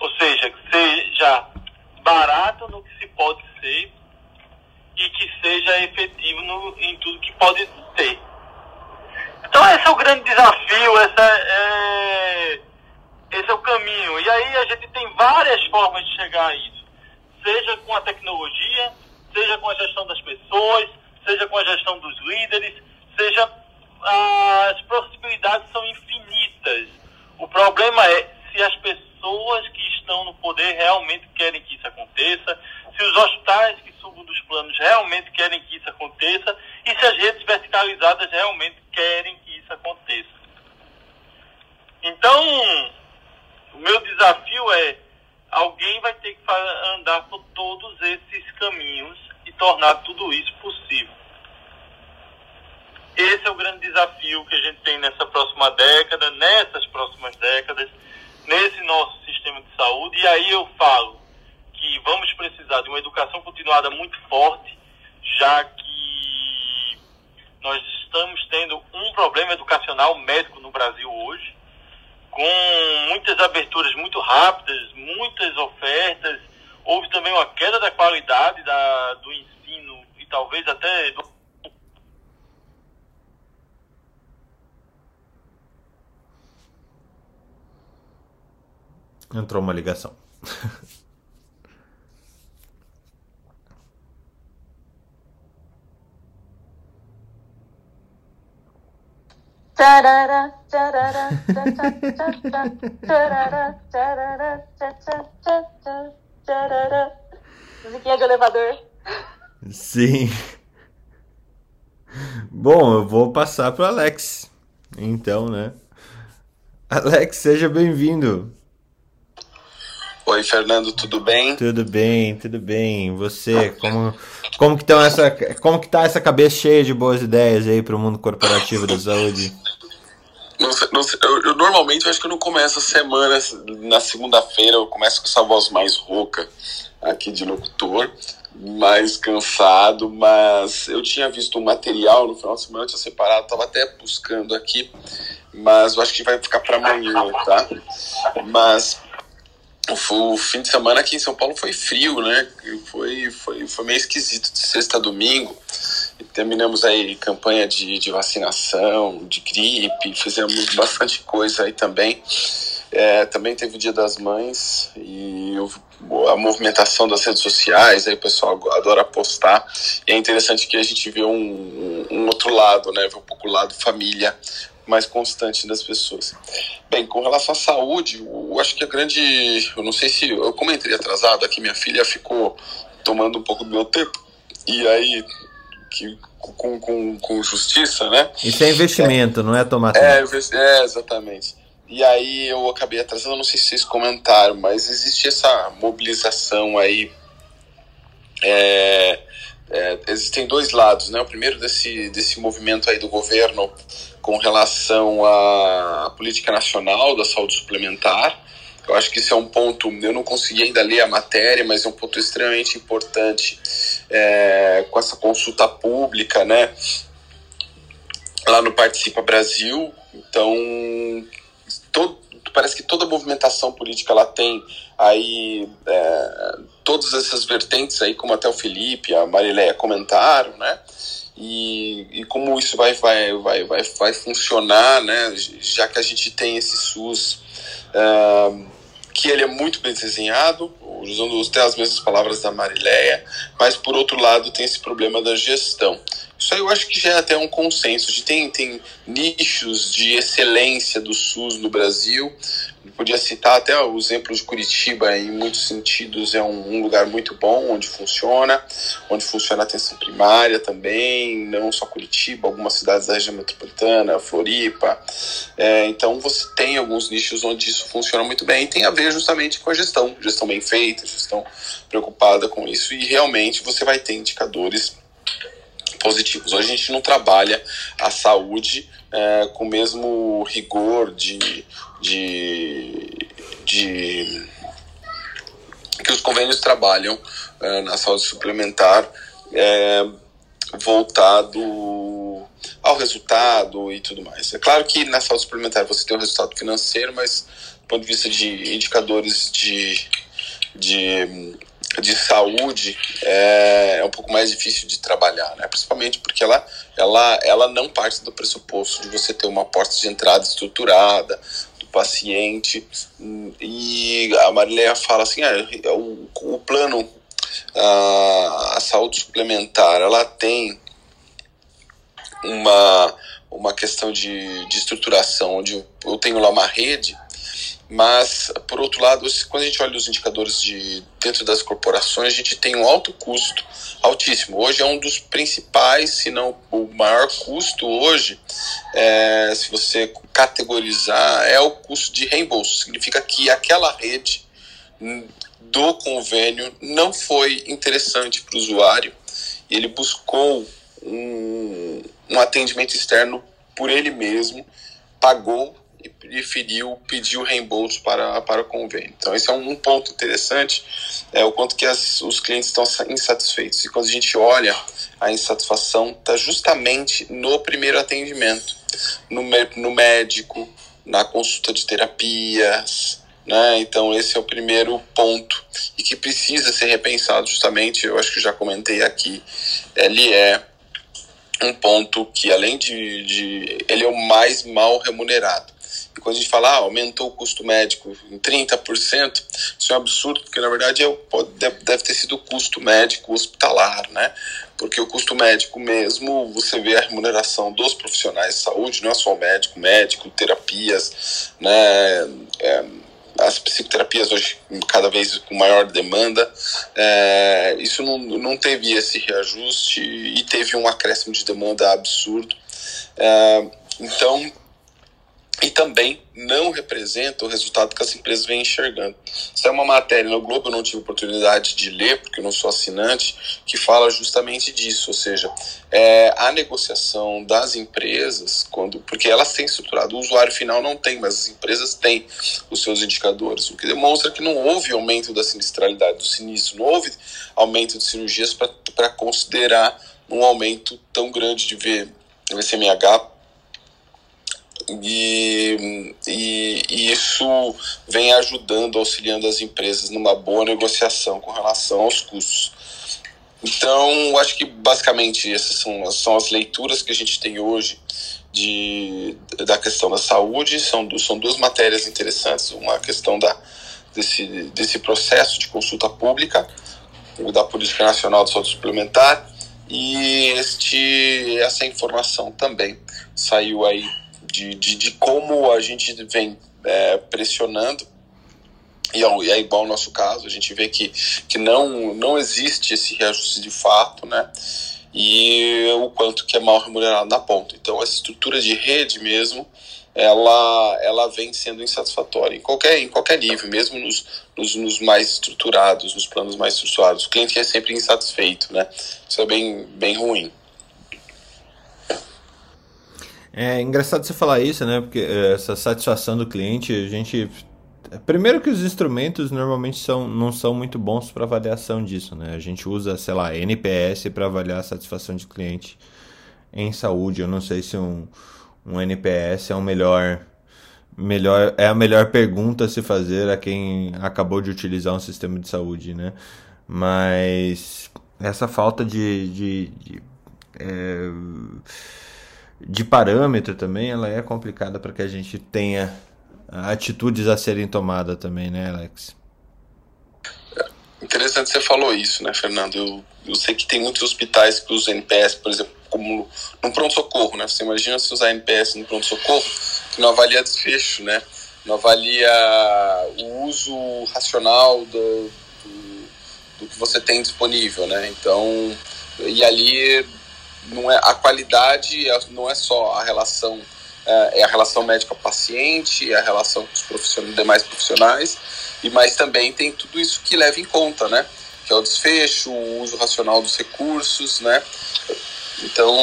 Ou seja, que seja barato no que se pode ser e que seja efetivo no, em tudo que pode ter. Então esse é o grande desafio, essa é, esse é o caminho. E aí a gente tem várias formas de chegar a isso. Seja com a tecnologia, seja com a gestão das pessoas, seja com a gestão dos líderes, seja as possibilidades são infinitas. O problema é se as pessoas que estão no poder realmente querem que isso aconteça, se os hospitais que subam dos planos realmente querem que isso aconteça e se as redes verticalizadas realmente querem que isso aconteça. Então, o meu desafio é alguém vai ter que andar por todos esses caminhos e tornar tudo isso possível. Esse é o grande desafio que a gente tem nessa próxima década, nessas próximas décadas, nesse nosso sistema de saúde. E aí eu falo que vamos precisar de uma educação continuada muito forte, já que nós estamos tendo um problema educacional médico no Brasil hoje, com muitas aberturas muito rápidas, muitas ofertas. Houve também uma queda da qualidade da, do ensino e talvez até do
Entrou uma ligação.
Musiquinha de elevador.
Sim. Bom, eu vou passar para Alex. Então, né? Alex, seja bem-vindo.
Oi, Fernando, tudo bem?
Tudo bem, tudo bem. Você, como como que estão essa como que tá essa cabeça cheia de boas ideias aí para o mundo corporativo da saúde?
Não não eu, eu, normalmente eu acho que eu não começo a semana na segunda-feira, eu começo com essa voz mais rouca aqui de locutor, mais cansado, mas eu tinha visto um material no final de semana, eu tinha separado, estava até buscando aqui, mas eu acho que vai ficar para amanhã, tá? Mas o, fim de semana aqui em São Paulo foi frio, né? Foi, foi, foi meio esquisito de sexta a domingo. E terminamos aí campanha de, de vacinação, de gripe, fizemos bastante coisa aí também. É, também teve o Dia das Mães e a movimentação das redes sociais, aí o pessoal adora postar. E é interessante que a gente vê um, um outro lado, né? Vê um pouco o lado família mais constante das pessoas. Bem, com relação à saúde, eu acho que a grande. Eu não sei se. Eu, como entrei atrasado aqui, minha filha ficou tomando um pouco do meu tempo. E aí, que, com, com, com justiça, né?
Isso é investimento, é, não é tomar
é, tempo. É, é, exatamente. E aí eu acabei atrasando, não sei se vocês comentaram, mas existe essa mobilização aí. É, é, existem dois lados, né? O primeiro desse, desse movimento aí do governo com relação à política nacional da saúde suplementar. Eu acho que isso é um ponto, eu não consegui ainda ler a matéria, mas é um ponto extremamente importante é, com essa consulta pública, né? Lá no Participa Brasil. Então, todo, parece que toda movimentação política ela tem aí é, todas essas vertentes aí, como até o Felipe, a Marileia comentaram, né? E, e como isso vai, vai, vai, vai, vai funcionar, né? Já que a gente tem esse SUS uh, que ele é muito bem desenhado, usando até as mesmas palavras da Marileia, mas por outro lado tem esse problema da gestão. Isso aí eu acho que já é até um consenso. A gente tem, tem nichos de excelência do SUS no Brasil. Podia citar até o exemplo de Curitiba, em muitos sentidos é um, um, lugar muito bom, onde funciona, onde funciona a atenção primária também, não só Curitiba, algumas cidades da região metropolitana, Floripa. É, então você tem alguns nichos onde isso funciona muito bem e tem a ver justamente com a gestão, gestão bem feita, gestão preocupada com isso e realmente você vai ter indicadores positivos. Hoje a gente não trabalha a saúde é, com o mesmo rigor de, de, de que os convênios trabalham é, na saúde suplementar é, voltado ao resultado e tudo mais. É claro que na saúde suplementar você tem um resultado financeiro, mas do ponto de vista de indicadores de, de de saúde é, é, um pouco mais difícil de trabalhar, né? principalmente porque ela, ela, ela não parte do pressuposto de você ter uma porta de entrada estruturada paciente. E a Marileia fala assim: ah, o, o plano, a, a saúde suplementar, ela tem uma, uma questão de, de estruturação, onde eu tenho lá uma rede mas, por outro lado, quando a gente olha os indicadores de dentro das corporações, a gente tem um alto custo, altíssimo. Hoje é um dos principais, se não o maior custo hoje, é, se você categorizar, é o custo de reembolso. Significa que aquela rede do convênio não foi interessante para o usuário. Ele buscou um, um atendimento externo por ele mesmo, pagou e preferiu pedir o reembolso para, para o convênio. Então, esse é um, ponto interessante, é o quanto que as, os clientes estão insatisfeitos. E quando a gente olha, a insatisfação está justamente no primeiro atendimento, no, no médico, na consulta de terapias, né? Então, esse é o primeiro ponto e que precisa ser repensado justamente, eu acho que já comentei aqui, ele é um ponto que além de, de ele é o mais mal remunerado quando a gente fala, ah, aumentou o custo médico em 30%, isso é um absurdo, porque na verdade é, deve ter sido o custo médico hospitalar, né? Porque o custo médico mesmo, você vê a remuneração dos profissionais de saúde, não é só o médico, médico, terapias, né? É, as psicoterapias hoje cada vez com maior demanda, é, isso não, não teve esse reajuste e teve um acréscimo de demanda absurdo. É, então, e também não representa o resultado que as empresas vêm enxergando. Isso é uma matéria no Globo, eu não tive oportunidade de ler, porque eu não sou assinante, que fala justamente disso, ou seja, é, a negociação das empresas, quando porque elas têm estruturado, o usuário final não tem, mas as empresas têm os seus indicadores, o que demonstra que não houve aumento da sinistralidade do sinistro, não houve aumento de cirurgias para considerar um aumento tão grande de VCMH e, e, e, isso vem ajudando, auxiliando as empresas numa boa negociação com relação aos custos. Então, acho que basicamente essas são, são as leituras que a gente tem hoje de, da questão da saúde. São, são duas matérias interessantes: uma questão da, desse, desse processo de consulta pública, da Política Nacional de Saúde Suplementar, e este, essa informação também saiu aí de, de, de como a gente vem é, pressionando e é igual o nosso caso, a gente vê que, que não, não existe esse reajuste de fato, né? E o quanto que é mal remunerado na ponta. Então, essa estrutura de rede mesmo, ela, ela vem sendo insatisfatória em qualquer, em qualquer nível, mesmo nos, nos, nos mais estruturados, nos planos mais estruturados. O cliente é sempre insatisfeito, né? Isso é bem, bem ruim.
É engraçado você falar isso, né? Porque é, essa satisfação do cliente, a gente. Primeiro que os instrumentos normalmente são, não são muito bons para avaliação disso, né? A gente usa, sei lá, NPS para avaliar a satisfação de cliente em saúde. Eu não sei se um, um NPS é o melhor melhor é a melhor pergunta a se fazer a quem acabou de utilizar um sistema de saúde, né? Mas essa falta de, de, de, é, de parâmetro também, ela é complicada para que a gente tenha atitudes a serem tomadas também, né, Alex?
Interessante você falou isso, né, Fernando? Eu, eu sei que tem muitos hospitais que usam NPS, por exemplo, como no pronto-socorro, né? Você imagina se usar NPS no pronto-socorro, que não avalia desfecho, né? Não avalia o uso racional do, do, do que você tem disponível, né? Então, e ali não é a qualidade é, não é só a relação é, é a relação médico-paciente, é a relação com os profissionais, demais profissionais, e mas também tem tudo isso que leva em conta, né? Que é o desfecho, o uso racional dos recursos, né? Então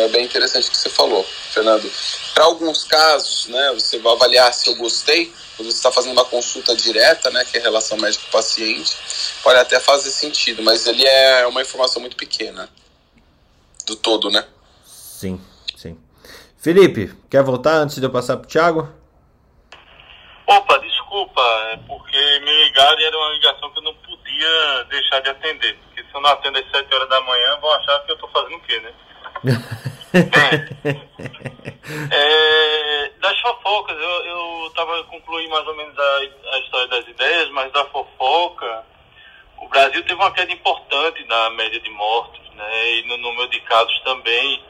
é bem interessante o que você falou, Fernando. Para alguns casos, né, você vai avaliar se eu gostei, quando você está fazendo uma consulta direta, né, que é relação médico-paciente, pode até fazer sentido, mas ele é uma informação muito pequena do todo, né?
Sim, sim. Felipe, quer voltar antes de eu passar para o Thiago?
Opa, desculpa, é porque me ligaram e era uma ligação que eu não podia deixar de atender. Porque se eu não atendo às 7 horas da manhã, vão achar que eu estou fazendo o quê, né? Bem, é, das fofocas, eu estava concluindo mais ou menos a, a história das ideias, mas da fofoca, o Brasil teve uma queda importante na média de mortos, né? E no número de casos também.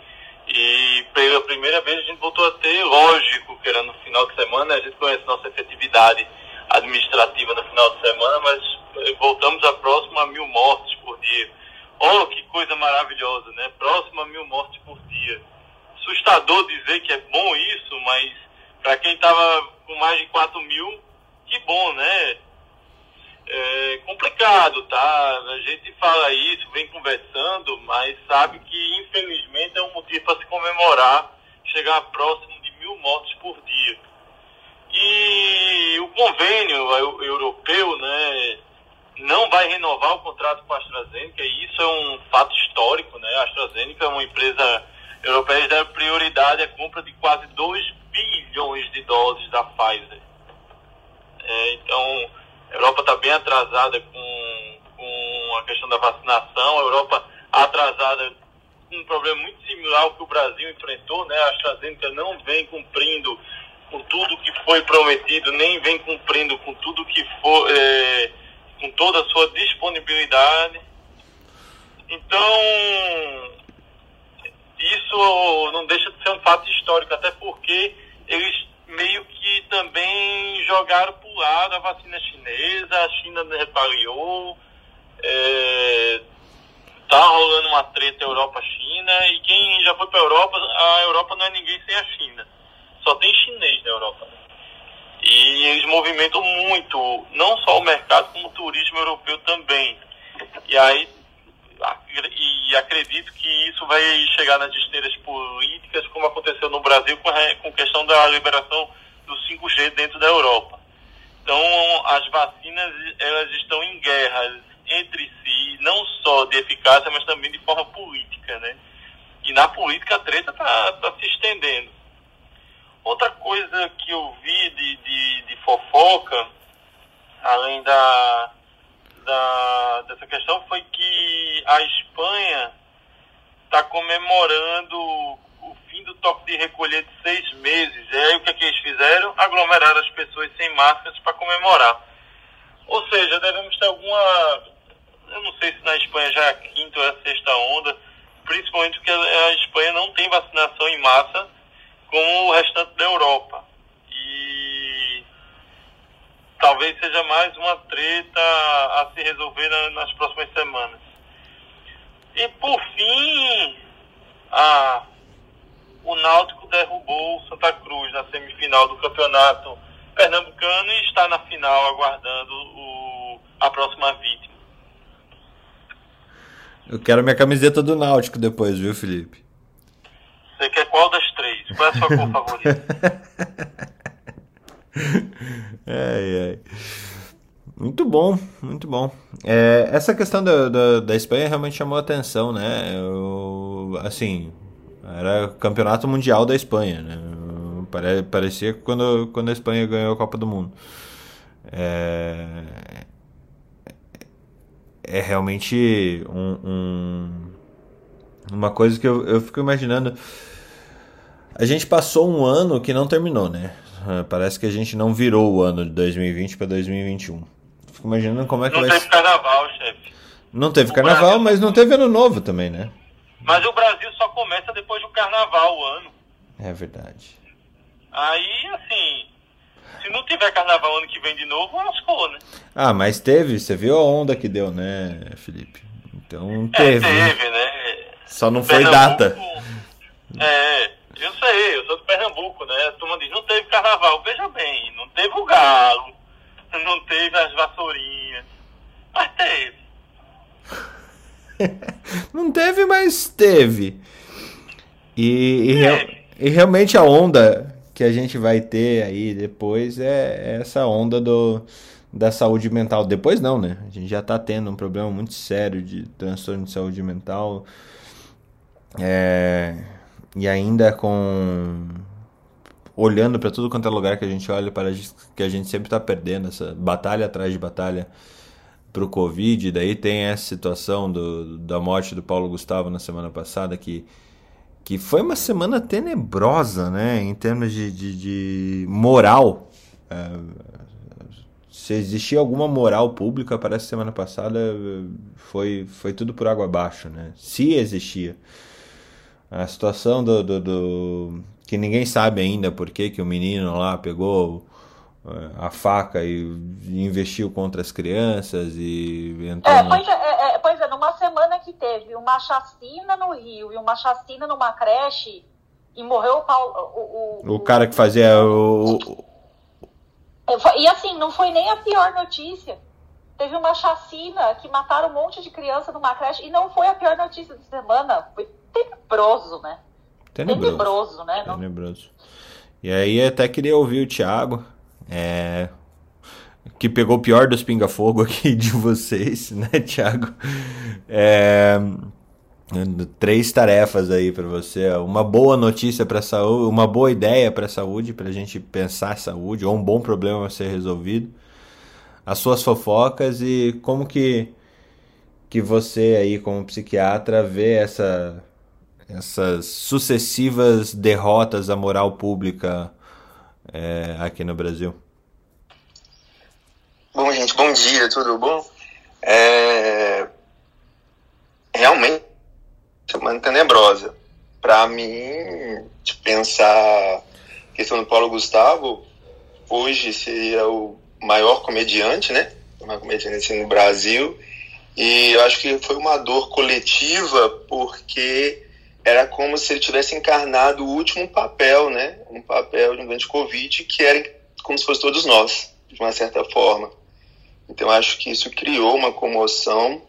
E pela primeira vez a gente voltou a ter, lógico, que era no final de semana, a gente conhece nossa efetividade administrativa no final de semana, mas eh, voltamos a próximo a mil mortes por dia. Oh, que coisa maravilhosa, né? Próximo a mil mortes por dia. Assustador dizer que é bom isso, mas para quem estava com mais de 4 mil, que bom, né? É complicado, tá? A gente fala isso, vem conversando, mas sabe que infelizmente é um motivo para se comemorar chegar próximo de mil mortes por dia. E o convênio europeu, né, não vai renovar o contrato com a AstraZeneca, e isso é um fato histórico, né? A AstraZeneca é uma empresa europeia que dá prioridade à compra de quase 2 bilhões de doses da Pfizer. É, então, Europa está bem atrasada com, com a questão da vacinação. A Europa atrasada com um problema muito similar ao que o Brasil enfrentou, né? A AstraZeneca não vem cumprindo com tudo que foi prometido, nem vem cumprindo com tudo que foi, é, com toda a sua disponibilidade. Então, isso não deixa de ser um fato histórico, até porque eles meio que também jogaram para o lado a vacina chinesa, a China retaliou, é, tá rolando uma treta Europa-China, e quem já foi para a Europa, a Europa não é ninguém sem a China. Só tem chinês na Europa. E eles movimentam muito, não só o mercado, como o turismo europeu também. E aí e acredito que isso vai chegar nas esteiras políticas, como aconteceu no Brasil com a com questão da liberação do 5G dentro da Europa. Então, as vacinas elas estão em guerra entre si, não só de eficácia, mas também de forma política, né? E na política a treta está tá se estendendo. Outra coisa que eu vi de, de, de fofoca, além da, da, dessa questão foi que a Espanha está comemorando o fim do toque de recolher de seis meses. E aí o que, é que eles fizeram? Aglomeraram as pessoas sem máscaras para comemorar. Ou seja, devemos ter alguma. Eu não sei se na Espanha já é a quinta ou é a sexta onda, principalmente porque a Espanha não tem vacinação em massa como o restante da Europa talvez seja mais uma treta a se resolver na, nas próximas semanas. E por fim, a, o Náutico derrubou o Santa Cruz na semifinal do campeonato pernambucano e está na final aguardando o, a próxima vítima.
Eu quero minha camiseta do Náutico depois, viu, Felipe?
Você quer qual das três? Qual é a sua cor favorita?
ai, ai. Muito bom, muito bom. É, essa questão da, da, da, Espanha realmente chamou a atenção, né? Eu, assim, era campeonato mundial da Espanha, né? Pare, parecia quando, quando a Espanha ganhou a Copa do Mundo. É, é realmente um, um, uma coisa que eu, eu fico imaginando. A gente passou um ano que não terminou, né? Parece que a gente não virou o ano de 2020 para 2021. Fico imaginando como é que
não
vai
teve carnaval, chefe.
Não teve
O
carnaval,
Brasil-
mas não teve ano novo também, né?
Mas o Brasil só começa depois do carnaval o ano.
É verdade.
Aí, assim, se não tiver carnaval ano que vem de novo, lascou, né?
Ah, mas teve, você viu a onda que deu, né, Felipe? Então
É,
teve. né?
teve, né?
Só não foi
Pernambuco-
data.
É, eu sei, eu sou de Pernambuco, né? A turma diz, não teve carnaval. Veja bem, não teve o galo, não teve as vassourinhas, mas teve.
Não teve, mas teve. E, e, real- e realmente a onda que a gente vai ter aí depois é essa onda do, da saúde mental. Depois não, né? A gente já tá tendo um problema muito sério de transtorno de saúde mental. É, e ainda com. Olhando para tudo quanto é lugar que a gente olha, para que a gente sempre tá perdendo essa batalha atrás de batalha pro Covid, daí tem essa situação do, da morte do Paulo Gustavo na semana passada, que, que foi uma semana tenebrosa, né, em termos de, de, de moral. É, se existia alguma moral pública, parece que semana passada foi, foi tudo por água abaixo, né, se existia. A situação do, do, do- que ninguém sabe ainda por que, que o menino lá pegou eh, a faca e investiu contra as crianças e entrou
É, pois é, é, é, pois é, numa semana que teve uma chacina no Rio e uma chacina numa creche e morreu o Paulo. O, o,
o cara que fazia o,
É, E assim, não foi nem a pior notícia. Teve uma chacina que mataram um monte de criança numa creche e não foi a pior notícia da semana. Foi tenebroso, né?
tenebroso.
Tenebroso, né?
Tenebroso. E aí até queria ouvir o Thiago, é, que pegou o pior dos pinga-fogo aqui de vocês, né, Thiago? É, três tarefas aí para você, uma boa notícia para saúde, uma boa ideia para saúde, para a gente pensar saúde, ou um bom problema a ser resolvido, as suas fofocas e como que que você aí como psiquiatra vê essa essas sucessivas derrotas à moral pública é, aqui no Brasil.
Bom, gente, bom dia, tudo bom? É... Realmente, semana tenebrosa. Para mim, de pensar a questão do Paulo Gustavo, hoje seria o maior comediante, né? O maior comediante no Brasil. E eu acho que foi uma dor coletiva, porque era como se ele tivesse encarnado o último papel, né? Um papel de um grande Covid, que era como se fosse todos nós, de uma certa forma. Então acho que isso criou uma comoção,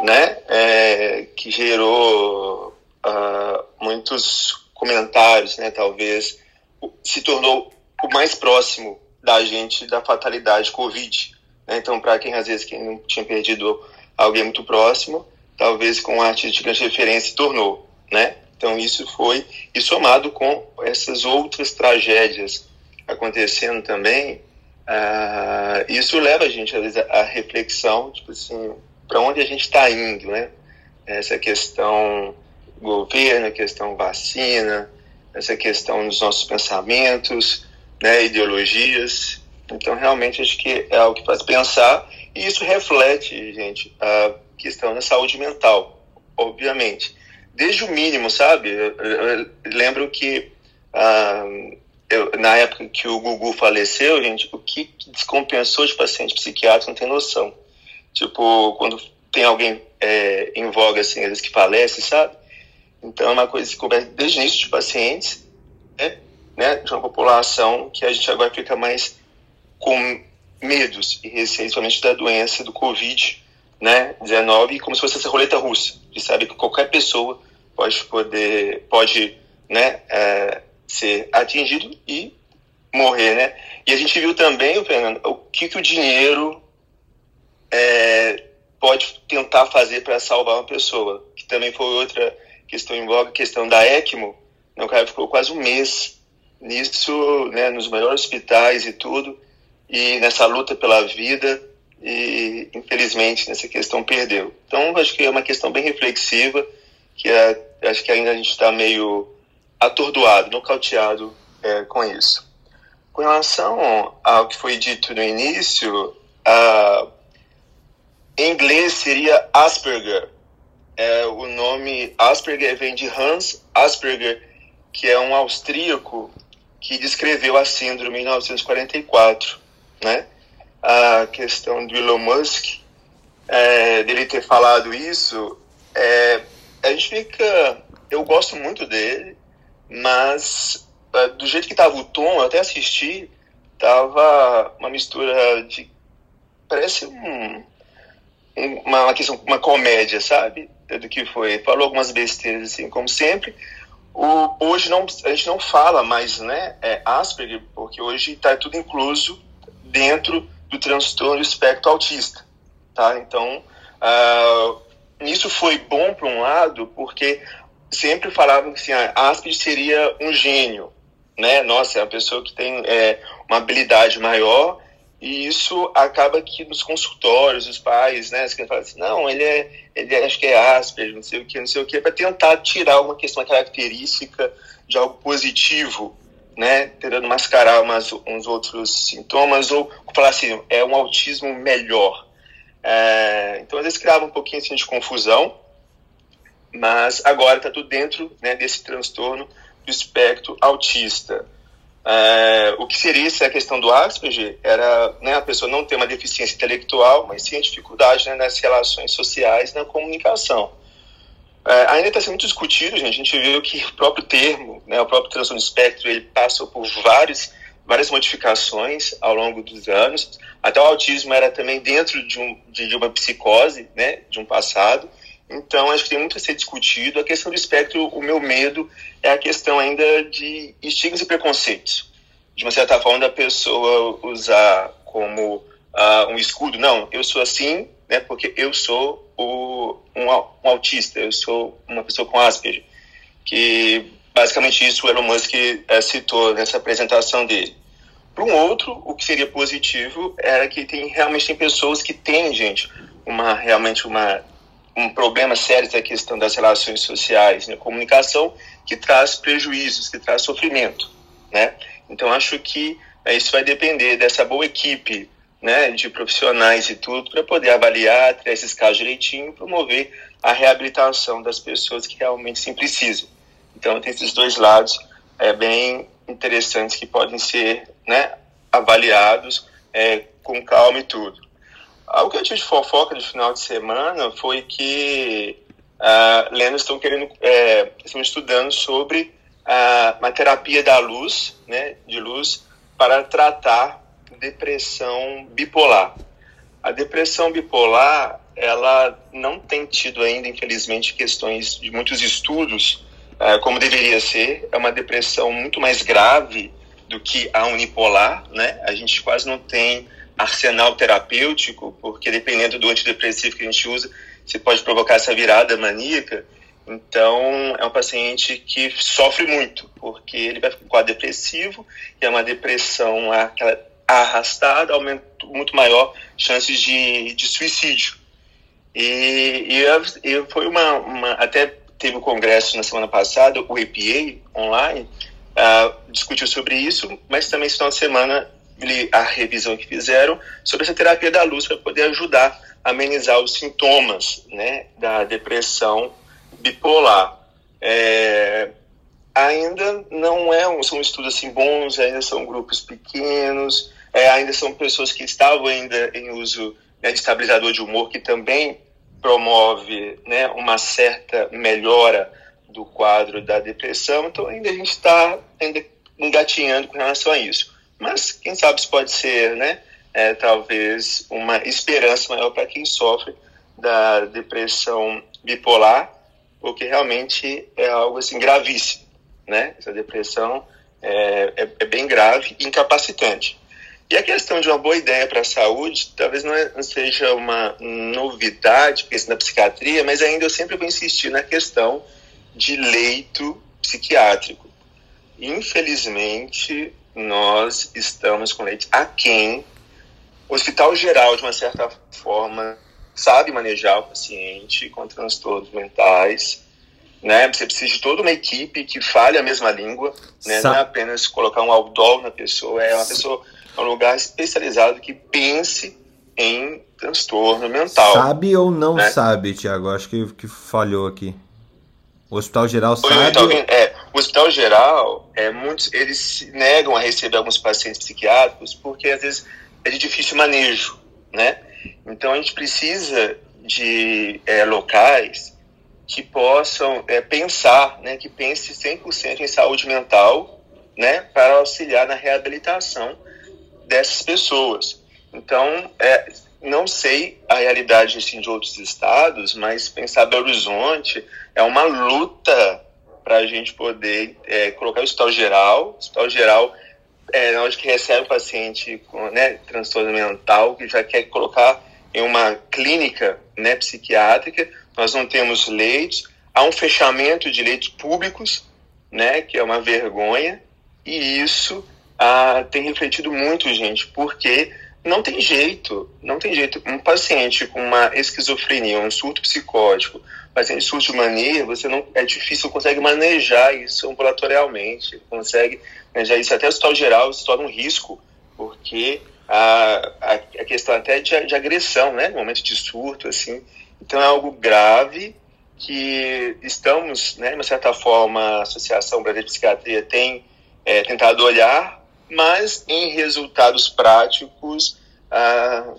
né, é, que gerou ah, muitos comentários, né, talvez se tornou o mais próximo da gente da fatalidade Covid. né? Então para quem às vezes quem não tinha perdido alguém muito próximo, talvez com um artista de grande referência se tornou, né? Então isso foi e somado com essas outras tragédias acontecendo também, ah, isso leva a gente, às vezes, à reflexão, tipo assim, para onde a gente está indo, né? Essa questão governo, questão vacina, essa questão dos nossos pensamentos, né, ideologias. Então, realmente, acho que é algo que faz pensar e isso reflete, gente, a questão da saúde mental, obviamente. Desde o mínimo, sabe? Eu, eu- lembro que ah, eu- na época que o Gugu faleceu, gente, o que descompensou de paciente psiquiátrico não tem noção. Tipo, quando tem alguém é, em voga, assim, às vezes que falece, sabe? Então é uma coisa que conversa desde o início de pacientes, né? né? De uma população que a gente agora fica mais com medos e receios, principalmente da doença do Covid, né? 19, como se fosse essa roleta russa, de saber que qualquer pessoa pode poder, pode, né? é, ser atingido e morrer, né? E a gente viu também, Fernando, o que, que o dinheiro é, pode tentar fazer para salvar uma pessoa, que também foi outra questão em voga, questão da ECMO, né? o cara ficou quase um mês nisso, né, nos melhores hospitais e tudo, e nessa luta pela vida, e infelizmente nessa questão perdeu. Então, acho que é uma questão bem reflexiva, que é, acho que ainda a gente está meio atordoado, nocauteado é, com isso. Com relação ao que foi dito no início, a, em inglês seria Asperger. É, o nome Asperger vem de Hans Asperger, que é um austríaco que descreveu a síndrome em 1944, né? A questão do Elon Musk, é, dele ter falado isso, é, a gente fica... Eu gosto muito dele, mas é, do jeito que estava o tom, eu até assisti, tava uma mistura de... Parece um, uma, uma, questão, uma comédia, sabe? Do que foi. Falou algumas besteiras, assim, como sempre, o, hoje não, a gente não fala mais né, é Asperger, porque hoje está tudo incluso dentro do transtorno do espectro autista. Tá? Então, uh, isso foi bom por um lado, porque sempre falavam que assim, ah, Asperger seria um gênio. Né? Nossa, é uma pessoa que tem é, uma habilidade maior e isso acaba que nos consultórios, os pais, né, que falam assim, não, ele é, ele é, acho que é Asperger, não sei o que, não sei o que, para tentar tirar uma questão, uma característica de algo positivo, né, tentando mascarar umas, uns outros sintomas, ou falar assim, é um autismo melhor. É, então, às vezes criava um pouquinho assim, de confusão, mas agora está tudo dentro né, desse transtorno do espectro autista. É, o que seria essa a questão do Asperger era né, a pessoa não ter uma deficiência intelectual, mas sim a dificuldade né, nas relações sociais, na comunicação. É, ainda está sendo muito discutido, gente. A gente viu que o próprio termo, né, o próprio transtorno espectro, ele passou por vários, várias modificações ao longo dos anos. Até o autismo era também dentro de, um, de, de uma psicose, né, de um passado. Então, acho que tem muito a ser discutido. A questão do espectro, o meu medo é a questão ainda de estigmas e preconceitos. De uma certa forma, da pessoa usar como uh, um escudo. Não, eu sou assim, né, porque eu sou o, um, um, autista, eu sou uma pessoa com Asperger. Que basicamente isso o Elon Musk uh, citou nessa apresentação dele. Para um outro, o que seria positivo era que tem realmente tem pessoas que têm, gente, uma realmente uma um problema sério da questão das relações sociais, né, comunicação, que traz prejuízos, que traz sofrimento, né? Então acho que é, isso vai depender dessa boa equipe, né, de profissionais e tudo para poder avaliar, ter esses casos direitinho, promover a reabilitação das pessoas que realmente sim precisam. Então tem esses dois lados é bem interessantes que podem ser, né, avaliados é, com calma e tudo. Algo que eu tive de fofoca de final de semana foi que Lênin estão querendo, é, estão estudando sobre uh, uma terapia da luz, né, de luz, para tratar depressão bipolar. A depressão bipolar, ela não tem tido ainda, infelizmente, questões de muitos estudos, uh, como deveria ser. É uma depressão muito mais grave do que a unipolar, né? A gente quase não tem arsenal terapêutico, porque dependendo do antidepressivo que a gente usa, você pode provocar essa virada maníaca. Então, é um paciente que sofre muito, porque ele vai ficar depressivo, e é uma depressão aquela arrastada, aumenta muito maior chances de, de suicídio. E, e, e foi uma, uma, Até teve o um congresso na semana passada, o EPA, online, uh, discutiu sobre isso, mas também esse final de semana a revisão que fizeram sobre essa terapia da luz para poder ajudar a amenizar os sintomas né, da depressão bipolar. É, ainda não é um, são estudos assim bons, ainda são grupos pequenos, é, ainda são pessoas que estavam ainda em uso né, de estabilizador de humor, que também promove né, uma certa melhora do quadro da depressão, então ainda a gente está ainda engatinhando com relação a isso. Mas quem sabe isso pode ser, né? É, talvez uma esperança maior para quem sofre da depressão bipolar, porque realmente é algo assim gravíssimo, né? Essa depressão é, é, é bem grave e incapacitante. E a questão de uma boa ideia para a saúde, talvez não, é, não, seja uma novidade, porque na psiquiatria, mas ainda eu sempre vou insistir na questão de leito psiquiátrico. infelizmente, nós estamos com leite aquém. O Hospital Geral, de uma certa forma, sabe manejar o paciente com transtornos mentais. Né? Você precisa de toda uma equipe que fale a mesma língua, né? não é apenas colocar um outdoor na pessoa, é uma pessoa, um lugar especializado que pense em transtorno mental.
Sabe ou não né? sabe, Tiago? Acho que, que falhou aqui. O Hospital Geral sabe. Então,
é, o Hospital Geral, é, muitos, eles negam a receber alguns pacientes psiquiátricos porque às vezes é de difícil manejo, né? Então a gente precisa de é, locais que possam é, pensar, né, que pense 100% em saúde mental, né, para auxiliar na reabilitação dessas pessoas. Então, é, não sei a realidade assim, de outros estados, mas pensar Belo Horizonte é uma luta para a gente poder é, colocar o hospital geral. O hospital geral é onde que recebe o paciente com né, transtorno mental, que já quer colocar em uma clínica né, psiquiátrica. Nós não temos leitos. Há um fechamento de leitos públicos, né, que é uma vergonha. E isso ah, tem refletido muito, gente, porque não tem jeito, não tem jeito. Um paciente com uma esquizofrenia, um surto psicótico, paciente surto de mania, você não é difícil, consegue manejar isso ambulatorialmente, consegue manejar isso até o hospital geral se torna um risco, porque a, a, a questão até de, de, agressão, né, no momento de surto, assim, então é algo grave que estamos, né, de certa forma, a Associação Brasileira de Psiquiatria tem é, tentado olhar mas em resultados práticos ah,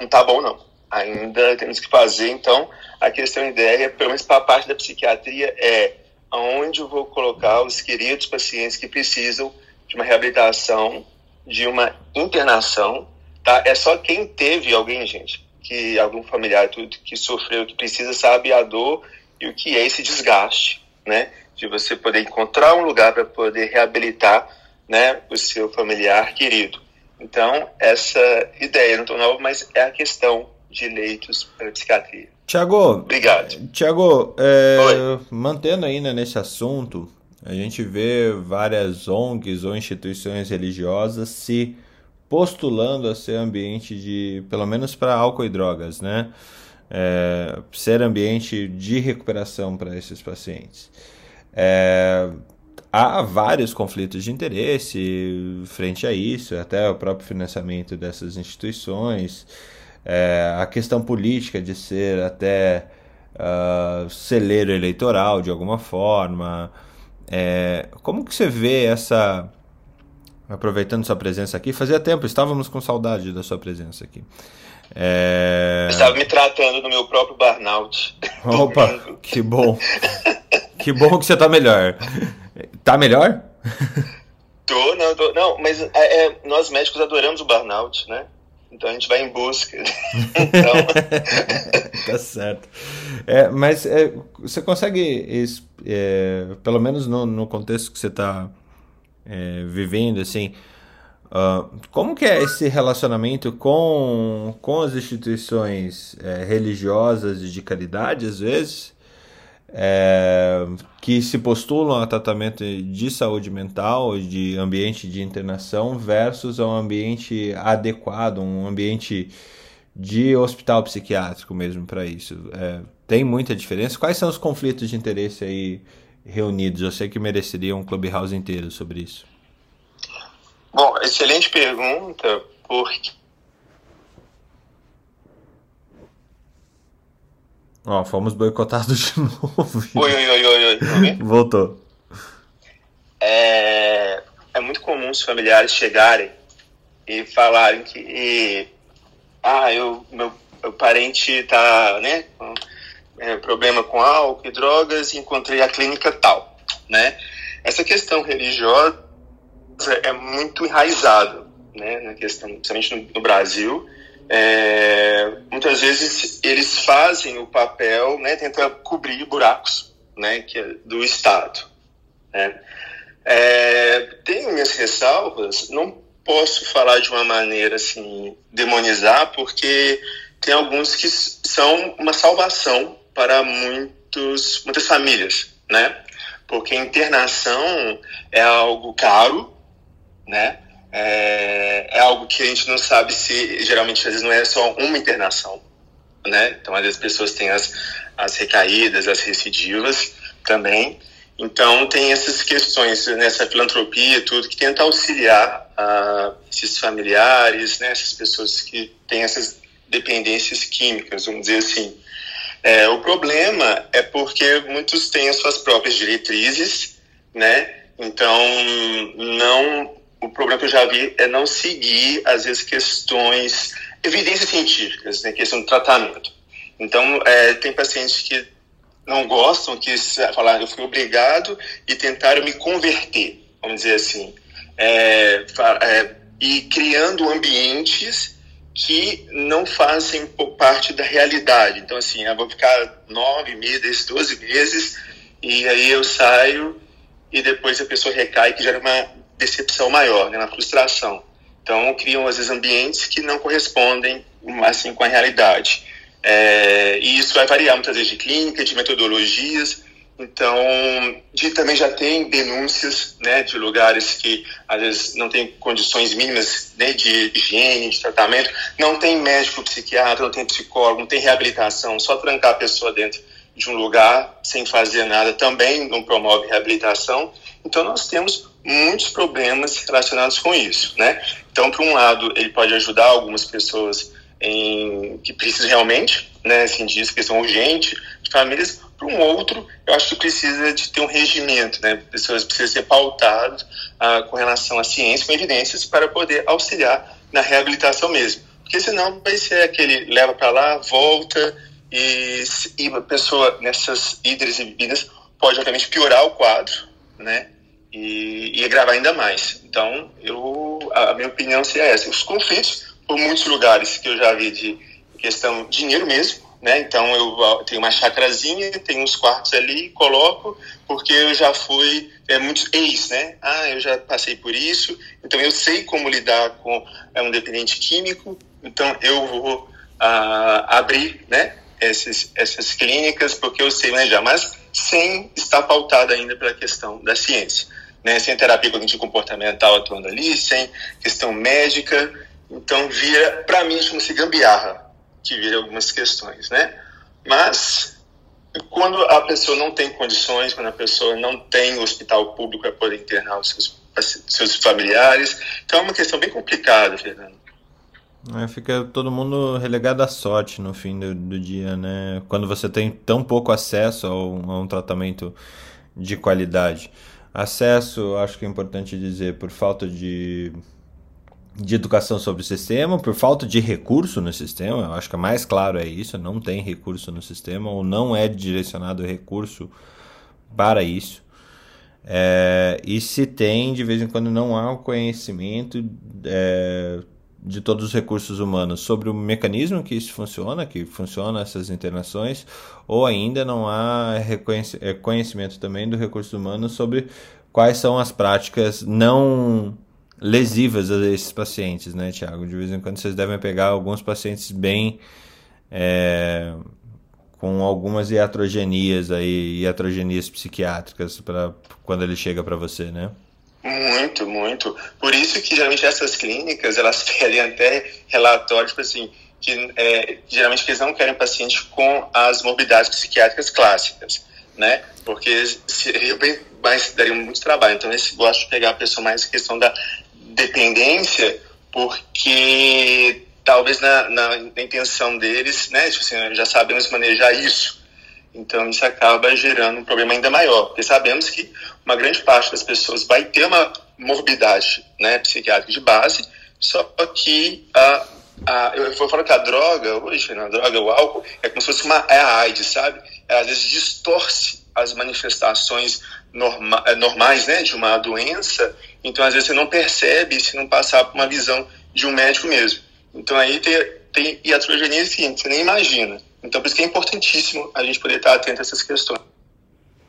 não tá bom não. Ainda temos que fazer, então a questão ideia, pelo menos para a parte da psiquiatria, é aonde eu vou colocar os queridos pacientes que precisam de uma reabilitação, de uma internação, tá? É só quem teve alguém, gente, que algum familiar tudo que sofreu, que precisa sabe a dor e o que é esse desgaste, né? De você poder encontrar um lugar para poder reabilitar né, o seu familiar querido. Então, essa ideia não tão nova, mas é a questão de leitos para psiquiatria.
Tiago,
obrigado.
Tiago, é, mantendo ainda nesse assunto, a gente vê várias ONGs ou instituições religiosas se postulando a ser ambiente de, pelo menos para álcool e drogas, né? É, ser ambiente de recuperação para esses pacientes. É, há vários conflitos de interesse frente a isso, até o próprio financiamento dessas instituições, é, a questão política de ser até uh, celeiro eleitoral de alguma forma. É, como que você vê essa. Aproveitando sua presença aqui, fazia tempo, estávamos com saudade da sua presença aqui.
É... Estava me tratando do meu próprio burnout.
Opa, que bom. que bom que você está melhor. Tá melhor?
Tô, não, tô, não mas é, é, nós médicos adoramos o burnout, né? Então a gente vai em busca. então...
tá certo. É, mas é, você consegue, é, pelo menos no, no, contexto que você está é, vivendo, assim, uh, como que é esse relacionamento com, com as instituições é, religiosas e de caridade, às vezes? É, que se postulam a tratamento de saúde mental, de ambiente de internação, versus um ambiente adequado, um ambiente de hospital psiquiátrico mesmo para isso. É, tem muita diferença. Quais são os conflitos de interesse aí reunidos? Eu sei que mereceria um Clubhouse inteiro sobre isso.
Bom, excelente pergunta, porque
Ó, fomos boicotados de novo.
Oi, oi, oi, oi, oi.
Voltou.
É, é muito comum os familiares chegarem e falarem que e, ah, eu, meu, meu parente tá, né, com é, problema com álcool e drogas e encontrei a clínica tal, né? Essa questão religiosa é muito enraizada, né, na questão, principalmente no, no Brasil, é, muitas vezes eles fazem o papel, né, tenta cobrir buracos, né, que é do Estado. Né? É, tenho minhas ressalvas, não posso falar de uma maneira assim demonizar, porque tem alguns que são uma salvação para muitos, muitas famílias, né? porque internação é algo caro, né? É, é, algo que a gente não sabe se, geralmente, às vezes não é só uma internação, né? Então, às vezes, as pessoas têm as, as recaídas, as recidivas também. Então, tem essas questões nessa filantropia, tudo, que tenta auxiliar uh, esses familiares, né, essas pessoas que têm essas dependências químicas, vamos dizer assim. É, o problema é porque muitos têm as suas próprias diretrizes, né? Então, não. O problema que eu já vi é não seguir, às vezes, questões, evidências científicas, né? Questão do tratamento. Então, é, tem pacientes que não gostam, que falar, eu fui obrigado e tentaram me converter, vamos dizer assim, é, é, e criando ambientes que não fazem parte da realidade. Então, assim, eu vou ficar nove meses, doze meses, e aí eu saio e depois a pessoa recai, que gera uma decepção maior, né, uma frustração. Então, criam, às vezes, ambientes que não correspondem, assim, com a realidade. É, e isso vai variar muitas vezes de clínica, de metodologias. Então, de, também já tem denúncias né, de lugares que às vezes não tem condições mínimas né, de higiene, de tratamento, não tem médico psiquiatra, não tem psicólogo, não tem reabilitação, só trancar a pessoa dentro de um lugar sem fazer nada também não promove reabilitação. Então, nós temos muitos problemas relacionados com isso. Né? Então, por um lado, ele pode ajudar algumas pessoas em, que precisam realmente, né, assim, disso, questão urgente de famílias, para um outro, eu acho que precisa de ter um regimento, né, pessoas precisam ser pautadas ah, com relação à ciência, com evidências, para poder auxiliar na reabilitação mesmo. Porque senão vai ser aquele leva para lá, volta, e, e a pessoa nessas hidras e bebidas pode, obviamente, piorar o quadro, né, e, e agravar ainda mais. Então, eu, a minha opinião seria essa. Os conflitos por muitos lugares que eu já vi de questão dinheiro mesmo, né? Então eu tenho uma chacrazinha, tenho uns quartos ali, coloco, porque eu já fui é muitos ex, né? Ah, eu já passei por isso, então eu sei como lidar com é, um dependente químico, então eu vou ah, abrir, né? Essas, essas clínicas porque eu sei manejar, mas sem estar pautado ainda pela questão da ciência, né? Sem terapia cognitivo comportamental atuando ali, sem questão médica, então vira, para mim, chama-se gambiarra, que vira algumas questões, né? Mas quando a pessoa não tem condições, quando a pessoa não tem hospital público para poder internar os seus, seus familiares, então é uma questão bem complicada, Fernando.
É, fica todo mundo relegado à sorte no fim do, do, dia, né? Quando você tem tão pouco acesso a um, tratamento de qualidade. Acesso, acho que é importante dizer, por falta de de educação sobre o sistema, por falta de recurso no sistema, eu acho que é mais claro é isso, não tem recurso no sistema ou não é direcionado recurso para isso. É, e se tem, de vez em quando não há o conhecimento é, de todos os recursos humanos sobre o mecanismo que isso funciona, que funciona essas internações, ou ainda não há é, conhecimento também do recurso humano sobre quais são as práticas não lesivas a esses pacientes, né, Tiago? De vez em quando vocês devem pegar alguns pacientes bem é, com algumas iatrogenias aí, iatrogenias psiquiátricas para quando ele chega para você, né?
Muito, muito. Por isso que geralmente essas clínicas elas pedem até relatórios tipo assim que é, geralmente eles não querem paciente com as morbidades psiquiátricas clássicas, né? Porque seria bem mais daria muito trabalho. Então, eles gostam de pegar a pessoa mais questão da dependência, porque talvez na, na, na intenção deles, né, tipo assim, já sabemos manejar isso. Então isso acaba gerando um problema ainda maior, porque sabemos que uma grande parte das pessoas vai ter uma morbidade né, psiquiátrica de base, só que a, a, eu vou falar que a droga, hoje, a droga, o álcool, é como se fosse uma é a AIDS, sabe? Ela, às vezes distorce as manifestações norma, é, normais né, de uma doença, então às vezes você não percebe se não passar por uma visão de um médico mesmo. Então aí tem, tem iatrogenia que você nem imagina. Então por isso que é importantíssimo a gente poder estar atento a essas questões.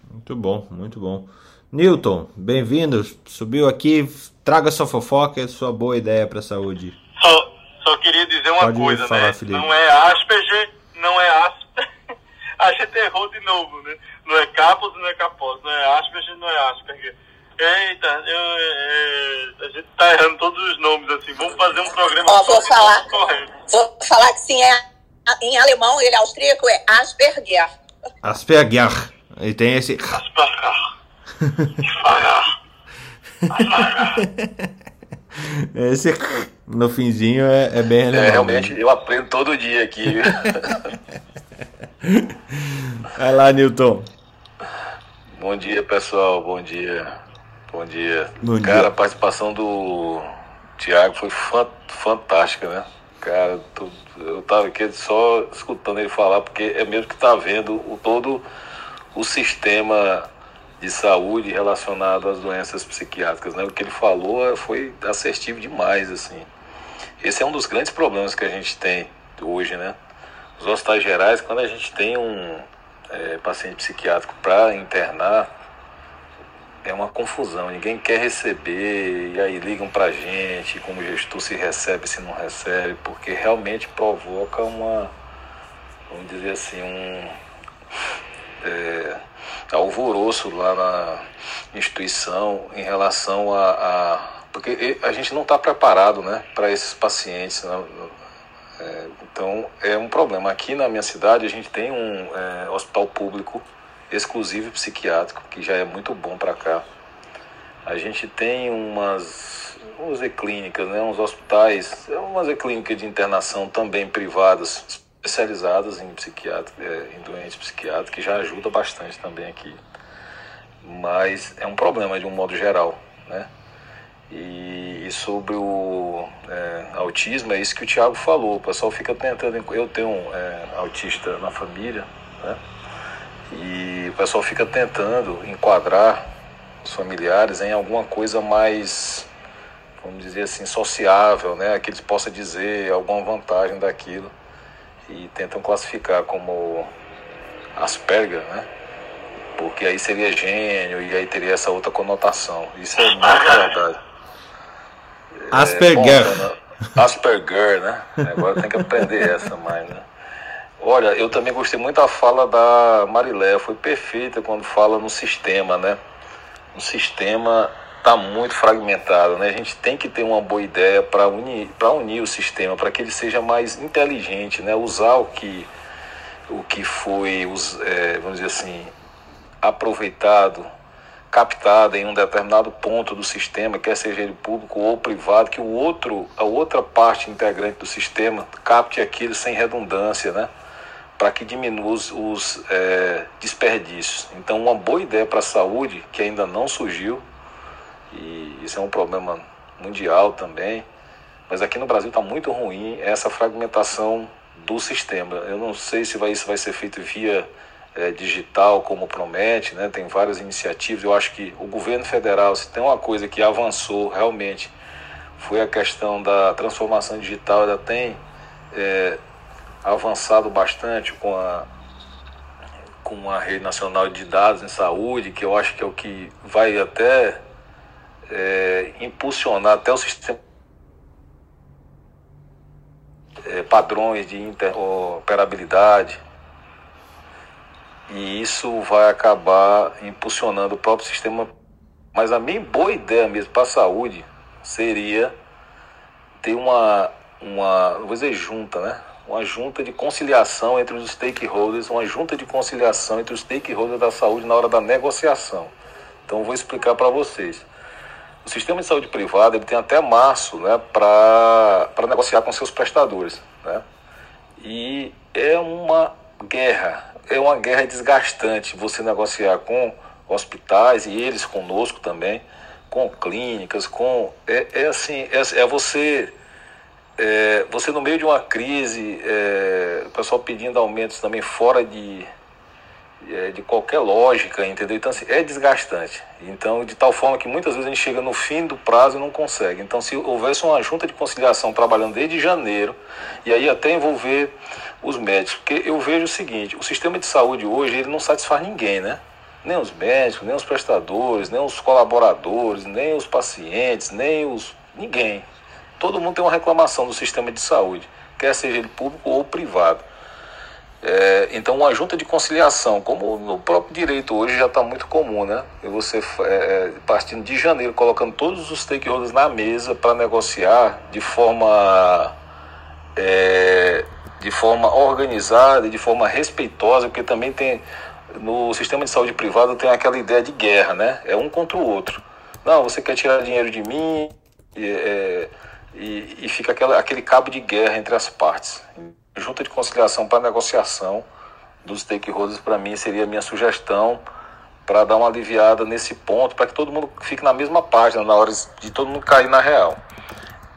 Muito bom, muito bom. Newton, bem-vindo. Subiu aqui, traga sua fofoca e sua boa ideia para a saúde.
Só, só queria dizer uma Pode coisa,
falar,
né?
Felipe.
Não é Asperger, não é Asperger, a gente errou de novo, né? Não é capos, não é capos, não é Asperger, não é Asperger. Eita, eu, é, a gente tá errando todos os nomes, assim. Vamos fazer um programa
Ó, vou falar, vou falar que sim, é, em alemão, ele é austríaco, é Asperger.
Asperger. E tem esse.
Asperger.
Esse no finzinho é, é bem
alemão. É, realmente, eu aprendo todo dia aqui.
Vai lá, Newton.
Bom dia, pessoal. Bom dia. Bom dia. Bom Cara, dia. a participação do Thiago foi fantástica, né? Cara, eu tava aqui só escutando ele falar, porque é mesmo que tá vendo o todo o sistema de saúde relacionado às doenças psiquiátricas, né? O que ele falou foi assertivo demais, assim. Esse é um dos grandes problemas que a gente tem hoje, né? Os hospitais gerais, quando a gente tem um é, paciente psiquiátrico para internar, é uma confusão. Ninguém quer receber e aí ligam para a gente como gestor se recebe, se não recebe, porque realmente provoca uma, vamos dizer assim, um é, alvoroço lá na instituição em relação a, a porque a gente não está preparado, né, para esses pacientes. Né? É, então é um problema. Aqui na minha cidade a gente tem um é, hospital público exclusivo psiquiátrico, que já é muito bom para cá. A gente tem umas, umas clínicas, né, uns hospitais, umas clínicas de internação também privadas, especializadas em psiquiátrica, é, em doentes psiquiátricos, que já ajuda bastante também aqui. Mas é um problema de um modo geral, né? E, e sobre o é, autismo, é isso que o Tiago falou. O pessoal fica tentando. Eu tenho um é, autista na família, né? E o pessoal fica tentando enquadrar os familiares em alguma coisa mais, vamos dizer assim, sociável, né? Que eles possam dizer alguma vantagem daquilo. E tentam classificar como Asperger, né? Porque aí seria gênio e aí teria essa outra conotação. Isso é muito verdade.
Asperger.
É, né? Asperger, né? Agora tem que aprender essa mais, né? Olha, eu também gostei muito da fala da Marilé, foi perfeita quando fala no sistema, né? O sistema está muito fragmentado, né? A gente tem que ter uma boa ideia para unir, unir o sistema, para que ele seja mais inteligente, né? Usar o que, o que foi, é, vamos dizer assim, aproveitado, captado em um determinado ponto do sistema, quer seja ele público ou privado, que o outro, a outra parte integrante do sistema capte aquilo sem redundância, né? Para que diminua os, os é, desperdícios. Então, uma boa ideia para a saúde, que ainda não surgiu, e isso é um problema mundial também, mas aqui no Brasil está muito ruim essa fragmentação do sistema. Eu não sei se vai, isso vai ser feito via é, digital, como promete, né? tem várias iniciativas. Eu acho que o governo federal, se tem uma coisa que avançou realmente, foi a questão da transformação digital, ainda tem é, avançado bastante com a, com a rede nacional de dados em saúde, que eu acho que é o que vai até é, impulsionar até o sistema é, padrões de interoperabilidade e isso vai acabar impulsionando o próprio sistema. Mas a minha boa ideia mesmo para a saúde seria ter uma, uma, vou dizer junta, né? Uma junta de conciliação entre os stakeholders, uma junta de conciliação entre os stakeholders da saúde na hora da negociação. Então, vou explicar para vocês. O sistema de saúde privada ele tem até março né, para negociar com seus prestadores. Né? E é uma guerra, é uma guerra desgastante você negociar com hospitais e eles conosco também, com clínicas, com. É, é assim, é, é você é, você no meio de uma crise, é, o pessoal pedindo aumentos também fora de, é, de qualquer lógica, entendeu? Então assim, é desgastante. Então, de tal forma que muitas vezes a gente chega no fim do prazo e não consegue. Então, se houvesse uma junta de conciliação trabalhando desde janeiro, e aí até envolver os médicos, porque eu vejo o seguinte, o sistema de saúde hoje ele não satisfaz ninguém, né? Nem os médicos, nem os prestadores, nem os colaboradores, nem os pacientes, nem os. ninguém. Todo mundo tem uma reclamação do sistema de saúde, quer seja ele público ou privado. É, então, uma junta de conciliação, como no próprio direito hoje já está muito comum, né? E você, é, é, partindo de janeiro, colocando todos os stakeholders na mesa para negociar de forma, é, de forma organizada e de forma respeitosa, porque também tem, no sistema de saúde privado, tem aquela ideia de guerra, né? É um contra o outro. Não, você quer tirar dinheiro de mim, é, e, e fica aquela, aquele cabo de guerra entre as partes junta de conciliação para negociação dos stakeholders, para mim, seria a minha sugestão para dar uma aliviada nesse ponto, para que todo mundo fique na mesma página na hora de todo mundo cair na real.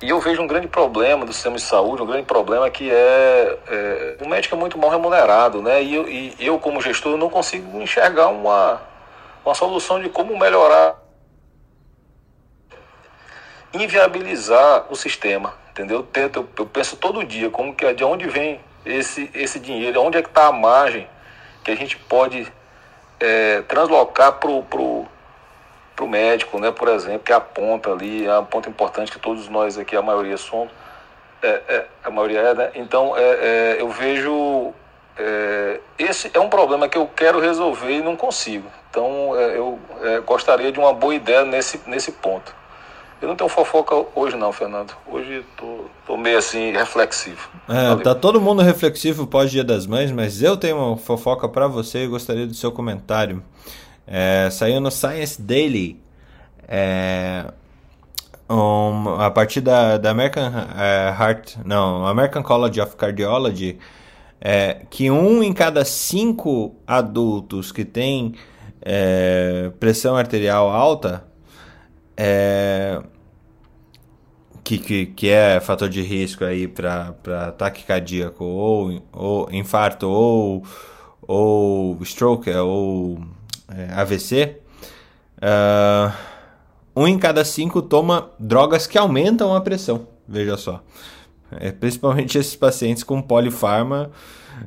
E eu vejo um grande problema do sistema de saúde, um grande problema que é, é o médico é muito mal remunerado, né? E eu, e eu como gestor, não consigo enxergar uma, uma solução de como melhorar, inviabilizar o sistema entendeu? Eu, tento, eu, penso todo dia como que é, de onde vem esse, esse dinheiro, onde é que está a margem que a gente pode é, translocar pro, pro, pro médico, né, por exemplo, que é a ponta ali, é um ponto importante que todos nós aqui, a maioria somos, é, é, a maioria é, né? Então é, é eu vejo é, esse é um problema que eu quero resolver e não consigo. Então eu gostaria de uma boa ideia nesse, nesse ponto. Eu não tenho fofoca hoje não, Fernando. Hoje tô, tô meio assim reflexivo.
É, tá todo mundo reflexivo pós-dia das mães, mas eu tenho uma fofoca para você e gostaria do seu comentário. É, saiu no Science Daily é, um, a partir da, da American é, Heart, não, American College of Cardiology, é, que um em cada cinco adultos que tem é, pressão arterial alta é, que, que, que é fator de risco aí para ataque cardíaco ou, ou infarto ou, ou stroke ou é, AVC, uh, um em cada cinco toma drogas que aumentam a pressão, veja só. É, principalmente esses pacientes com polifarma,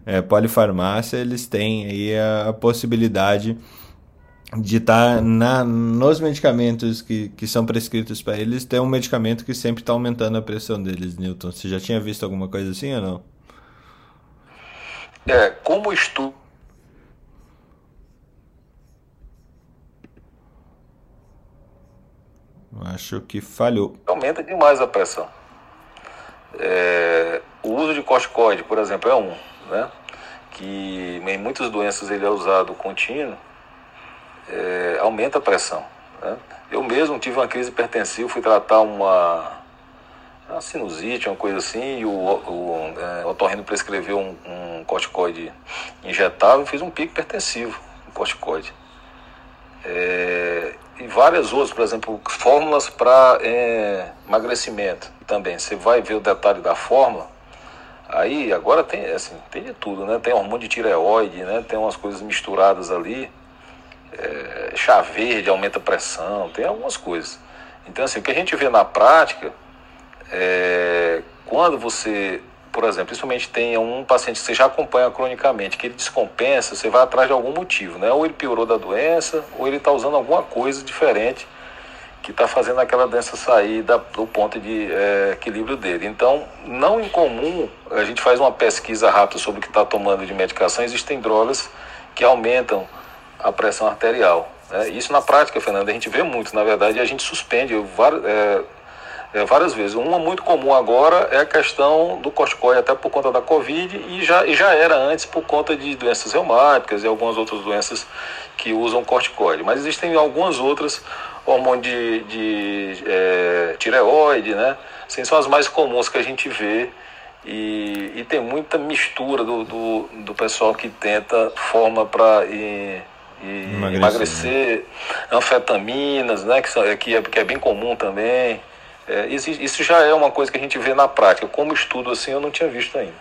é, polifarmácia, eles têm aí a, a possibilidade de estar tá nos medicamentos que, que são prescritos para eles, tem um medicamento que sempre está aumentando a pressão deles, Newton. Você já tinha visto alguma coisa assim ou não?
É, como estudo.
Acho que falhou.
Aumenta demais a pressão. É, o uso de corticoide, por exemplo, é um, né? Que em muitas doenças ele é usado contínuo é, aumenta a pressão. Né? Eu mesmo tive uma crise hipertensiva, fui tratar uma, uma sinusite, uma coisa assim, e o, o, é, o otorrino prescreveu um, um corticoide injetável e fiz um pico hipertensivo, um corticoide. É, e várias outras, por exemplo, fórmulas para é, emagrecimento também. Você vai ver o detalhe da fórmula, aí agora tem, assim, tem de tudo, né? Tem hormônio de tireoide, né? Tem umas coisas misturadas ali é, chá verde aumenta a pressão, tem algumas coisas. Então, assim, o que a gente vê na prática é quando você, por exemplo, principalmente tem um paciente que você já acompanha cronicamente, que ele descompensa, você vai atrás de algum motivo, né? Ou ele piorou da doença, ou ele está usando alguma coisa diferente que está fazendo aquela doença sair da, do ponto de é, equilíbrio dele. Então, não incomum, a gente faz uma pesquisa rápida sobre o que está tomando de medicação, existem drogas que aumentam a pressão arterial. Né? Isso na prática, Fernando, a gente vê muito, na verdade, a gente suspende várias, é, é, várias vezes. Uma muito comum agora é a questão do corticoide, até por conta da Covid, e já, e já era antes por conta de doenças reumáticas e algumas outras doenças que usam corticoide. Mas existem algumas outras, hormônio de, de é, tireoide, né? Assim, são as mais comuns que a gente vê e, e tem muita mistura do, do, do pessoal que tenta forma para emagrecer, emagrecer anfetaminas, né, que, são, que, é, que é bem comum também. É, isso, isso já é uma coisa que a gente vê na prática. Como estudo assim, eu não tinha visto ainda.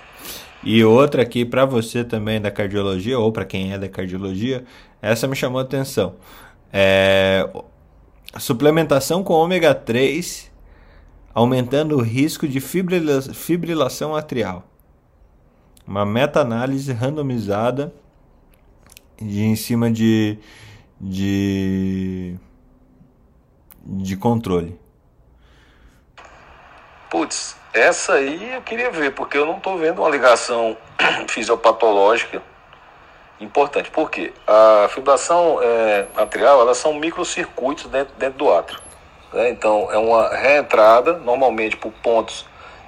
E outra aqui para você também da cardiologia, ou para quem é da cardiologia, essa me chamou a atenção. É, suplementação com ômega 3 aumentando o risco de fibrila fibrilação atrial. Uma meta-análise randomizada de, em cima de, de, de controle.
Putz, essa aí eu queria ver, porque eu não estou vendo uma ligação fisiopatológica importante. Por quê? A fibração é, atrial, elas são microcircuitos dentro, dentro do átrio. Né? Então, é uma reentrada, normalmente por pontos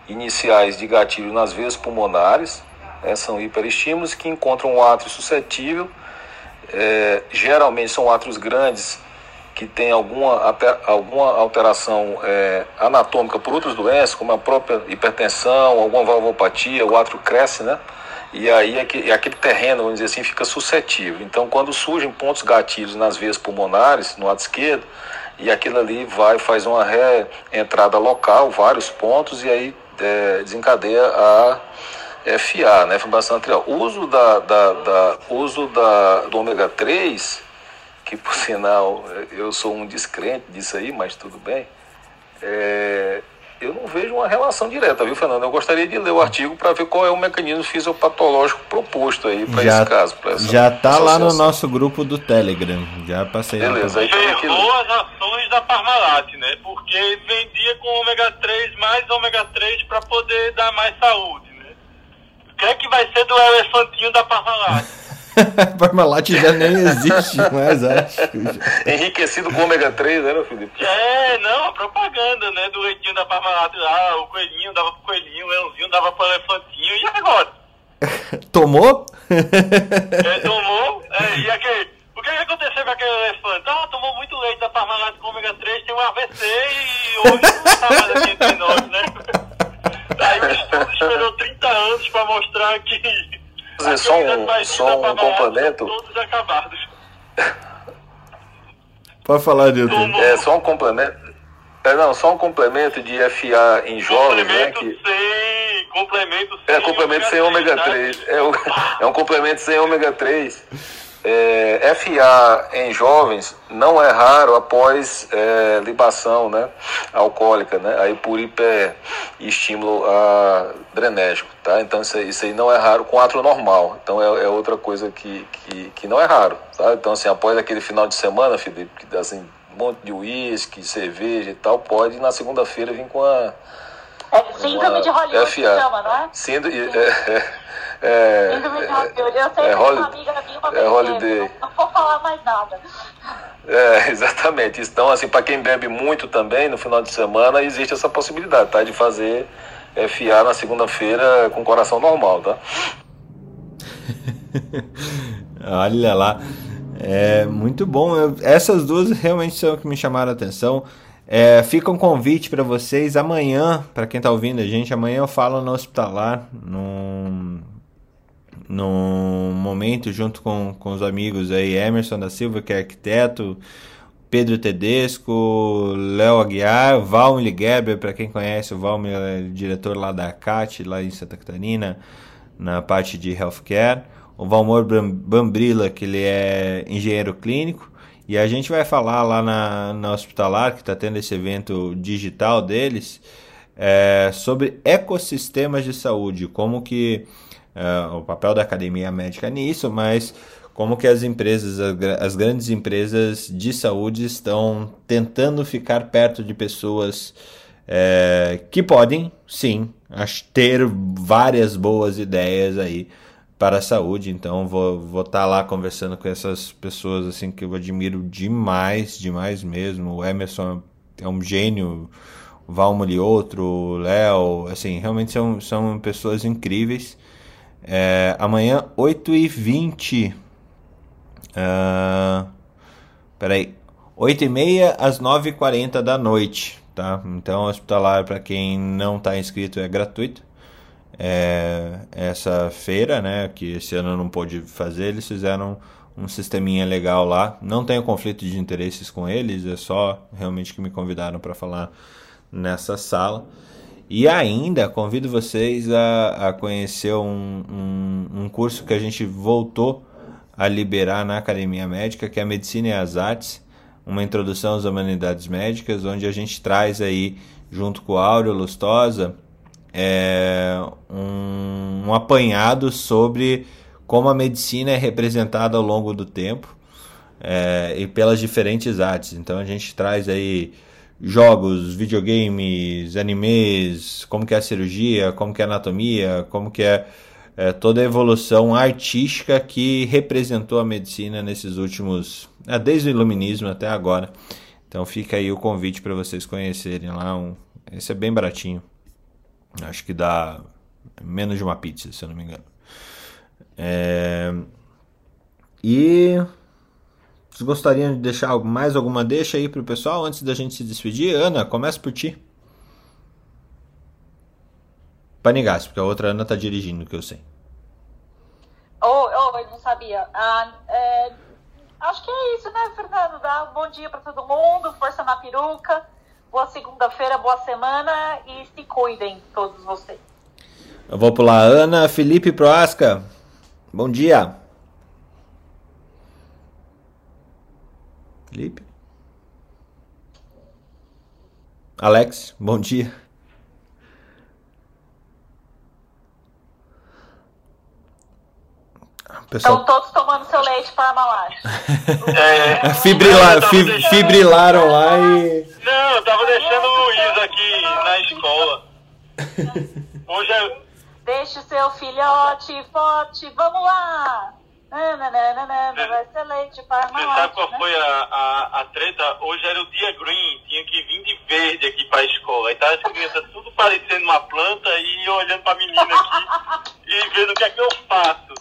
iniciais de gatilho nas veias pulmonares, né? são hiperestímulos que encontram um átrio suscetível, é, geralmente são átrios grandes que têm alguma, alguma alteração é, anatômica por outras doenças, como a própria hipertensão, alguma valvopatia, o átrio cresce, né? E aí aquele, aquele terreno, vamos dizer assim, fica suscetível. Então, quando surgem pontos gatilhos nas veias pulmonares, no lado esquerdo, e aquilo ali vai, faz uma reentrada local, vários pontos, e aí é, desencadeia a FA, né, fibrilação atrial. O uso, da, da, da, uso da, do ômega 3, que por sinal eu sou um descrente disso aí, mas tudo bem, é, eu não vejo uma relação direta, viu, Fernando? Eu gostaria de ler o artigo para ver qual é o mecanismo fisiopatológico proposto aí para esse caso.
Essa, já está lá no nosso grupo do Telegram. Já passei.
Beleza. Aí
Ferrou as ações da Parmalat, né? Porque vendia com ômega 3 mais ômega 3 para poder dar mais saúde, que é que vai ser do elefantinho da Parmalat?
Parmalat já nem existe mais, acho.
Enriquecido com ômega 3, né, meu Felipe?
É, não, a propaganda, né, do leitinho da Parmalat lá, o coelhinho dava pro coelhinho, o leãozinho dava pro elefantinho, e agora?
Tomou?
É, tomou, é, e aquele... O que, que aconteceu com aquele elefante? Ah, tomou muito leite da Parmalat com ômega 3, tem um AVC e hoje não tá mais aqui entre nós, né? Aí o estudo esperou 30 anos pra mostrar que
fazer só um, só um complemento.
Todos acabados.
Pode falar, Nilton.
É, só um complemento. É, não, só um complemento de FA em jovens,
né?
Que...
Sem, complemento sem
É, complemento sem ômega 3. É, um, é um complemento sem ômega 3. É, FA em jovens não é raro após é, libação né, alcoólica, né, aí por hiperestímulo adrenérgico. Tá? Então isso aí, isso aí não é raro com atro normal. Então é, é, outra coisa que, que, que não é raro. Tá? Então assim, após aquele final de semana, Felipe, que assim, um monte de uísque, cerveja e tal, pode na segunda-feira vir com a.
É, síndrome de Hollywood FA. chama, não é?
Síndrome, é, é é,
eu sei é, que uma amiga minha uma é holiday. Não, não vou falar mais nada.
É, exatamente. Então, assim, para quem bebe muito também, no final de semana, existe essa possibilidade, tá? De fazer FA na segunda-feira com coração normal, tá?
Olha lá. É muito bom. Eu, essas duas realmente são que me chamaram a atenção. É, fica um convite para vocês amanhã, para quem está ouvindo a gente, amanhã eu falo no hospitalar, num, no momento, junto com, com os amigos aí, Emerson da Silva, que é arquiteto, Pedro Tedesco, Léo Aguiar, Valmir Gerber, para quem conhece, o Valmir é diretor lá da CAT, lá em Santa Catarina, na parte de healthcare, o Valmor Bambrila, que ele é engenheiro clínico, e a gente vai falar lá na, na Hospitalar, que está tendo esse evento digital deles, é, sobre ecossistemas de saúde, como que uh, o papel da academia médica nisso, mas como que as empresas, as grandes empresas de saúde estão tentando ficar perto de pessoas é, que podem, sim, ter várias boas ideias aí para a saúde. Então vou vou estar tá lá conversando com essas pessoas assim que eu admiro demais, demais mesmo. O Emerson é um gênio, o Valmoli outro, o Léo, assim, realmente são, são pessoas incríveis. É, amanhã, 8h20. Uh, peraí. 8h30 às 9h40 da noite. Tá? Então, hospitalar, para quem não está inscrito, é gratuito. É, essa feira, né, que esse ano não pôde fazer, eles fizeram um sisteminha legal lá. Não tenho conflito de interesses com eles, é só realmente que me convidaram para falar nessa sala. E ainda convido vocês a, a conhecer um, um, um, curso que a gente voltou a liberar na Academia Médica, que é a Medicina e as Artes, uma introdução às humanidades médicas, onde a gente traz aí, junto com o Áureo Lustosa, é, um, um apanhado sobre como a medicina é representada ao longo do tempo é, e pelas diferentes artes. Então a gente traz aí jogos, videogames, animes, como que é a cirurgia, como que é a anatomia, como que é, é toda a evolução artística que representou a medicina nesses últimos, é, desde o iluminismo até agora. Então fica aí o convite para vocês conhecerem lá. Um, esse é bem baratinho. Acho que dá menos de uma pizza, se eu não me engano. É... E vocês gostariam de deixar mais alguma deixa aí pro pessoal antes da gente se despedir? Ana, começa por ti. Panigas, porque a outra Ana tá dirigindo, que eu sei.
Oh, oh, eu não sabia. Ah, é, acho que é isso, né, Fernando? Dá um bom dia para todo mundo, força na peruca, boa segunda-feira, boa semana e se cuidem todos vocês.
Eu vou pular Ana, Felipe Proasca. Bom dia. Felipe. Alex, bom dia.
Pessoal... Estão todos tomando seu leite para malache.
é, Fibrila... deixando... Fibrilaram lá e.
Não, eu tava deixando o Luiz aqui na escola. Hoje é.
Deixe seu filhote forte, vamos lá! Vai ser leite para
Você sabe qual né? foi a, a, a treta? Hoje era o dia green, tinha que vir de verde aqui para a escola. Aí tava as crianças tudo parecendo uma planta e eu olhando para a menina aqui e vendo o que é que eu faço.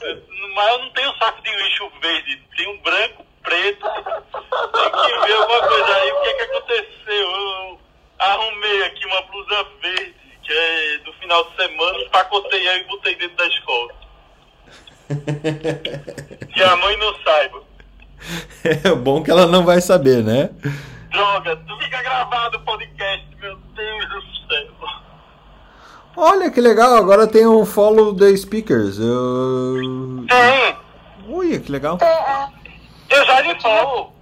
Mas eu não tenho saco de lixo verde, tem um branco, preto. Tem que ver alguma coisa aí. O que é que aconteceu? Eu arrumei aqui uma blusa verde, que é do final de semana, empacotei ela e botei dentro da escola. que a mãe não saiba.
É bom que ela não vai saber, né?
Droga, tu fica gravado o podcast, meu Deus do céu.
Olha que legal, agora tem um follow the speakers. Eu...
Tem.
Ui, que legal.
Eu já lhe follow.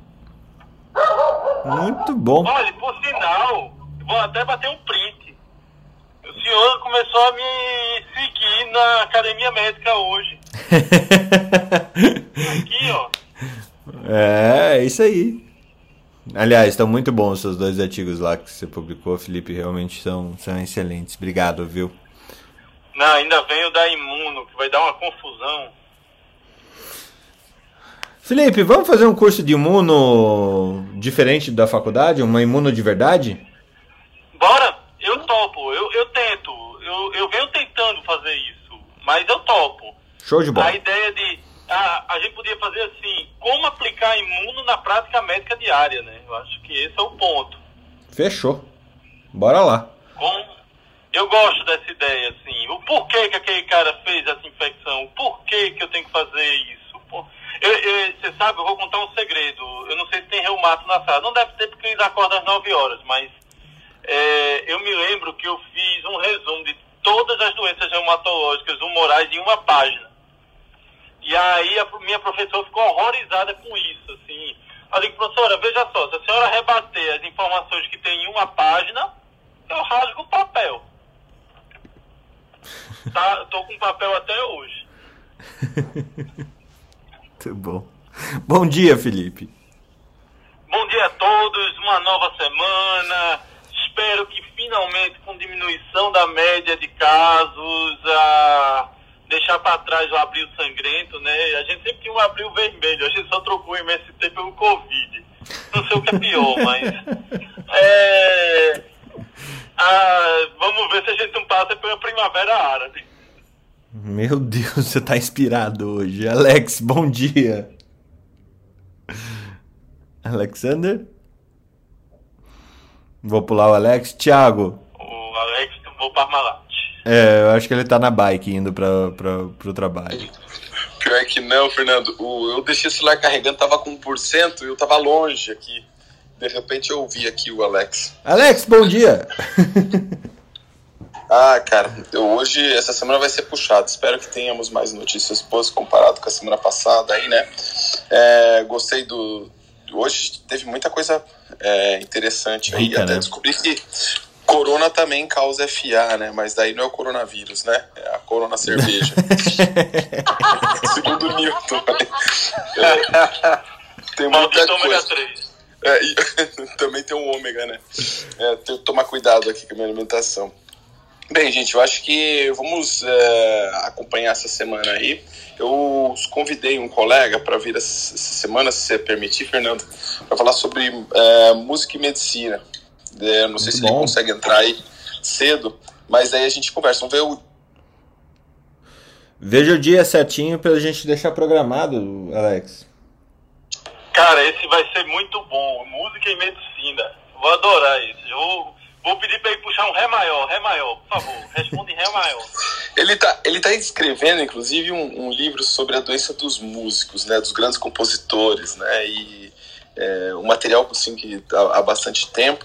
Muito bom.
Olha, por sinal, vou até bater um print. O senhor começou a me seguir na academia médica hoje. Aqui, ó.
É, é isso aí. Aliás, estão muito bons os seus dois artigos lá que você publicou, Felipe. Realmente são, são excelentes. Obrigado, viu?
Não, ainda vem o da Imuno, que vai dar uma confusão.
Felipe, vamos fazer um curso de imuno diferente da faculdade? Uma imuno de verdade?
Bora! Eu topo, eu, eu tento. Eu, eu venho tentando fazer isso, mas eu topo.
Show de bola.
A ideia de. A, a gente podia fazer assim: como aplicar imuno na prática médica diária, né? Eu acho que esse é o ponto.
Fechou. Bora lá.
Eu gosto dessa ideia, assim. O porquê que aquele cara fez essa infecção? O porquê que eu tenho que fazer isso? você sabe, eu vou contar um segredo. Eu não sei se tem reumato na sala. Não deve ter porque eles acordam às 9 horas, mas é, eu me lembro que eu fiz um resumo de todas as doenças reumatológicas humorais em uma página. E aí a minha professora ficou horrorizada com isso, assim. Eu digo, professora, veja só, se a senhora rebater as informações que tem em uma página, eu rasgo o papel. Tá, tô com papel até hoje.
Muito bom. Bom dia, Felipe.
Bom dia a todos, uma nova semana. Espero que finalmente, com diminuição da média de casos, a deixar para trás o abril sangrento, né? A gente sempre tinha um abril vermelho, a gente só trocou o MST pelo Covid. Não sei o que é pior, mas. É, vamos ver se a gente não passa pela primavera árabe.
Meu Deus, você tá inspirado hoje. Alex, bom dia. Alexander? Vou pular o Alex. Thiago.
O Alex vou para Parmalat.
É, eu acho que ele tá na bike indo pra, pra, pro trabalho.
Pior que não, Fernando. O, eu deixei o celular carregando, tava com 1% e eu tava longe aqui. De repente eu ouvi aqui o Alex.
Alex, bom dia!
ah, cara, eu, hoje, essa semana vai ser puxado. Espero que tenhamos mais notícias boas comparado com a semana passada aí, né? É, gostei do. Hoje teve muita coisa é, interessante aí. Até né? descobri que Corona também causa FA, né? Mas daí não é o coronavírus, né? É a corona cerveja. Segundo Newton. Né? Tem muita coisa. É, e, também tem o ômega, né? É, tenho que tomar cuidado aqui com a minha alimentação. Bem, gente, eu acho que vamos é, acompanhar essa semana aí. Eu convidei um colega para vir essa semana, se você permitir, Fernando, para falar sobre é, música e medicina. É, não sei se bom. ele consegue entrar aí cedo, mas aí a gente conversa. Vamos ver o.
Veja o dia certinho para a gente deixar programado, Alex.
Cara, esse vai ser muito bom. Música e medicina. Vou adorar esse. Eu vou pedir para ele puxar um Ré maior, Ré maior, por favor. Responde em Ré maior.
Ele tá, ele tá escrevendo, inclusive, um, um, livro sobre a doença dos músicos, né? Dos grandes compositores, né? E é, um material assim, que há, há bastante tempo.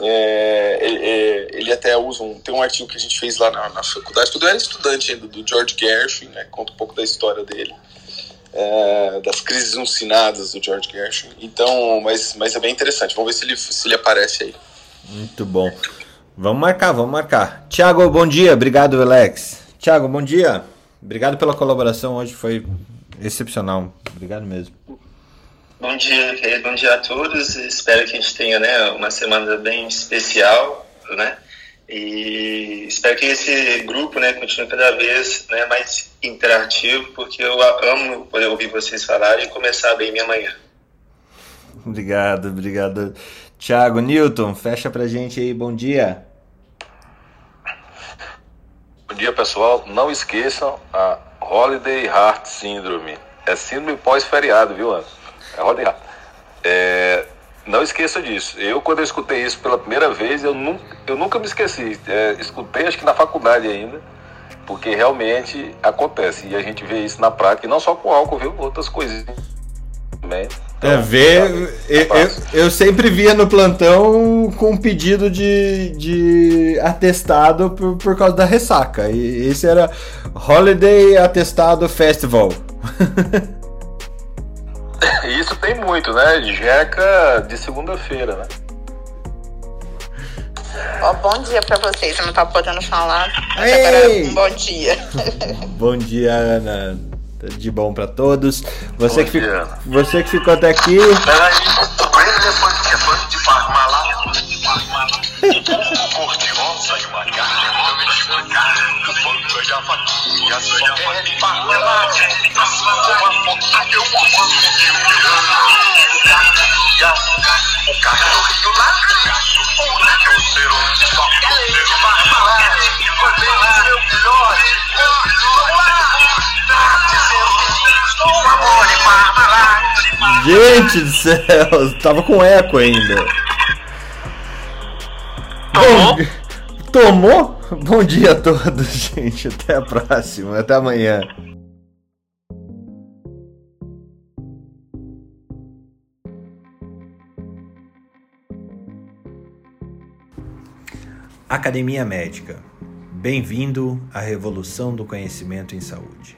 É, ele, é, ele, até usa um, tem um artigo que a gente fez lá na, na faculdade, eu era estudante ainda, do George Gershwin, né, conta um pouco da história dele é, das crises alucinadas do George Gershwin. Então, mas, mas é bem interessante. Vamos ver se ele, se ele aparece aí.
Muito bom. Vamos marcar, vamos marcar. Tiago, bom dia. Obrigado, Alex. Tiago, bom dia. Obrigado pela colaboração hoje, foi excepcional. Obrigado mesmo.
Bom dia, querido. Bom dia a todos. Espero que a gente tenha né, uma semana bem especial, né? E espero que esse grupo né, continue cada vez né, mais interativo, porque eu amo poder ouvir vocês falarem e começar bem minha manhã.
Obrigado, obrigado. Tiago, Newton, fecha pra gente aí, bom dia.
Bom dia, pessoal. Não esqueçam a Holiday Heart Syndrome. É síndrome pós-feriado, viu, Ana? É Heart. É, não esqueça disso. Eu, quando eu escutei isso pela primeira vez, eu nunca, eu nunca me esqueci. É, escutei, acho que na faculdade ainda, porque realmente acontece. E a gente vê isso na prática, e não só com álcool, viu? Outras coisas também.
Então, é, ver. Eu, eu, eu, sempre via no plantão com pedido de, de atestado por, por causa da ressaca. E esse era Holiday Atestado Festival.
Isso tem muito, né? Jeca de segunda-feira, né?
Ó, bom dia pra vocês. Eu não tava podendo falar, mas Ei! agora um bom dia.
bom dia, Ana. De bom pra todos. Você, bom que, dia. você que ficou até aqui. Peraí, depois depois de Parmalat. Cor-de-rosa e uma carne, uma carne, fatia, só quer. Uma foto, eu o cachorrinho lá, o rinoceronte só quer ser marmalade, fazer seu filhote, vamos lá, Gente do céu, tava com eco ainda. Tomou? Bom, tomou? Bom dia a todos, gente. Até a próxima. Até amanhã. Academia Médica. Bem-vindo à revolução do conhecimento em saúde.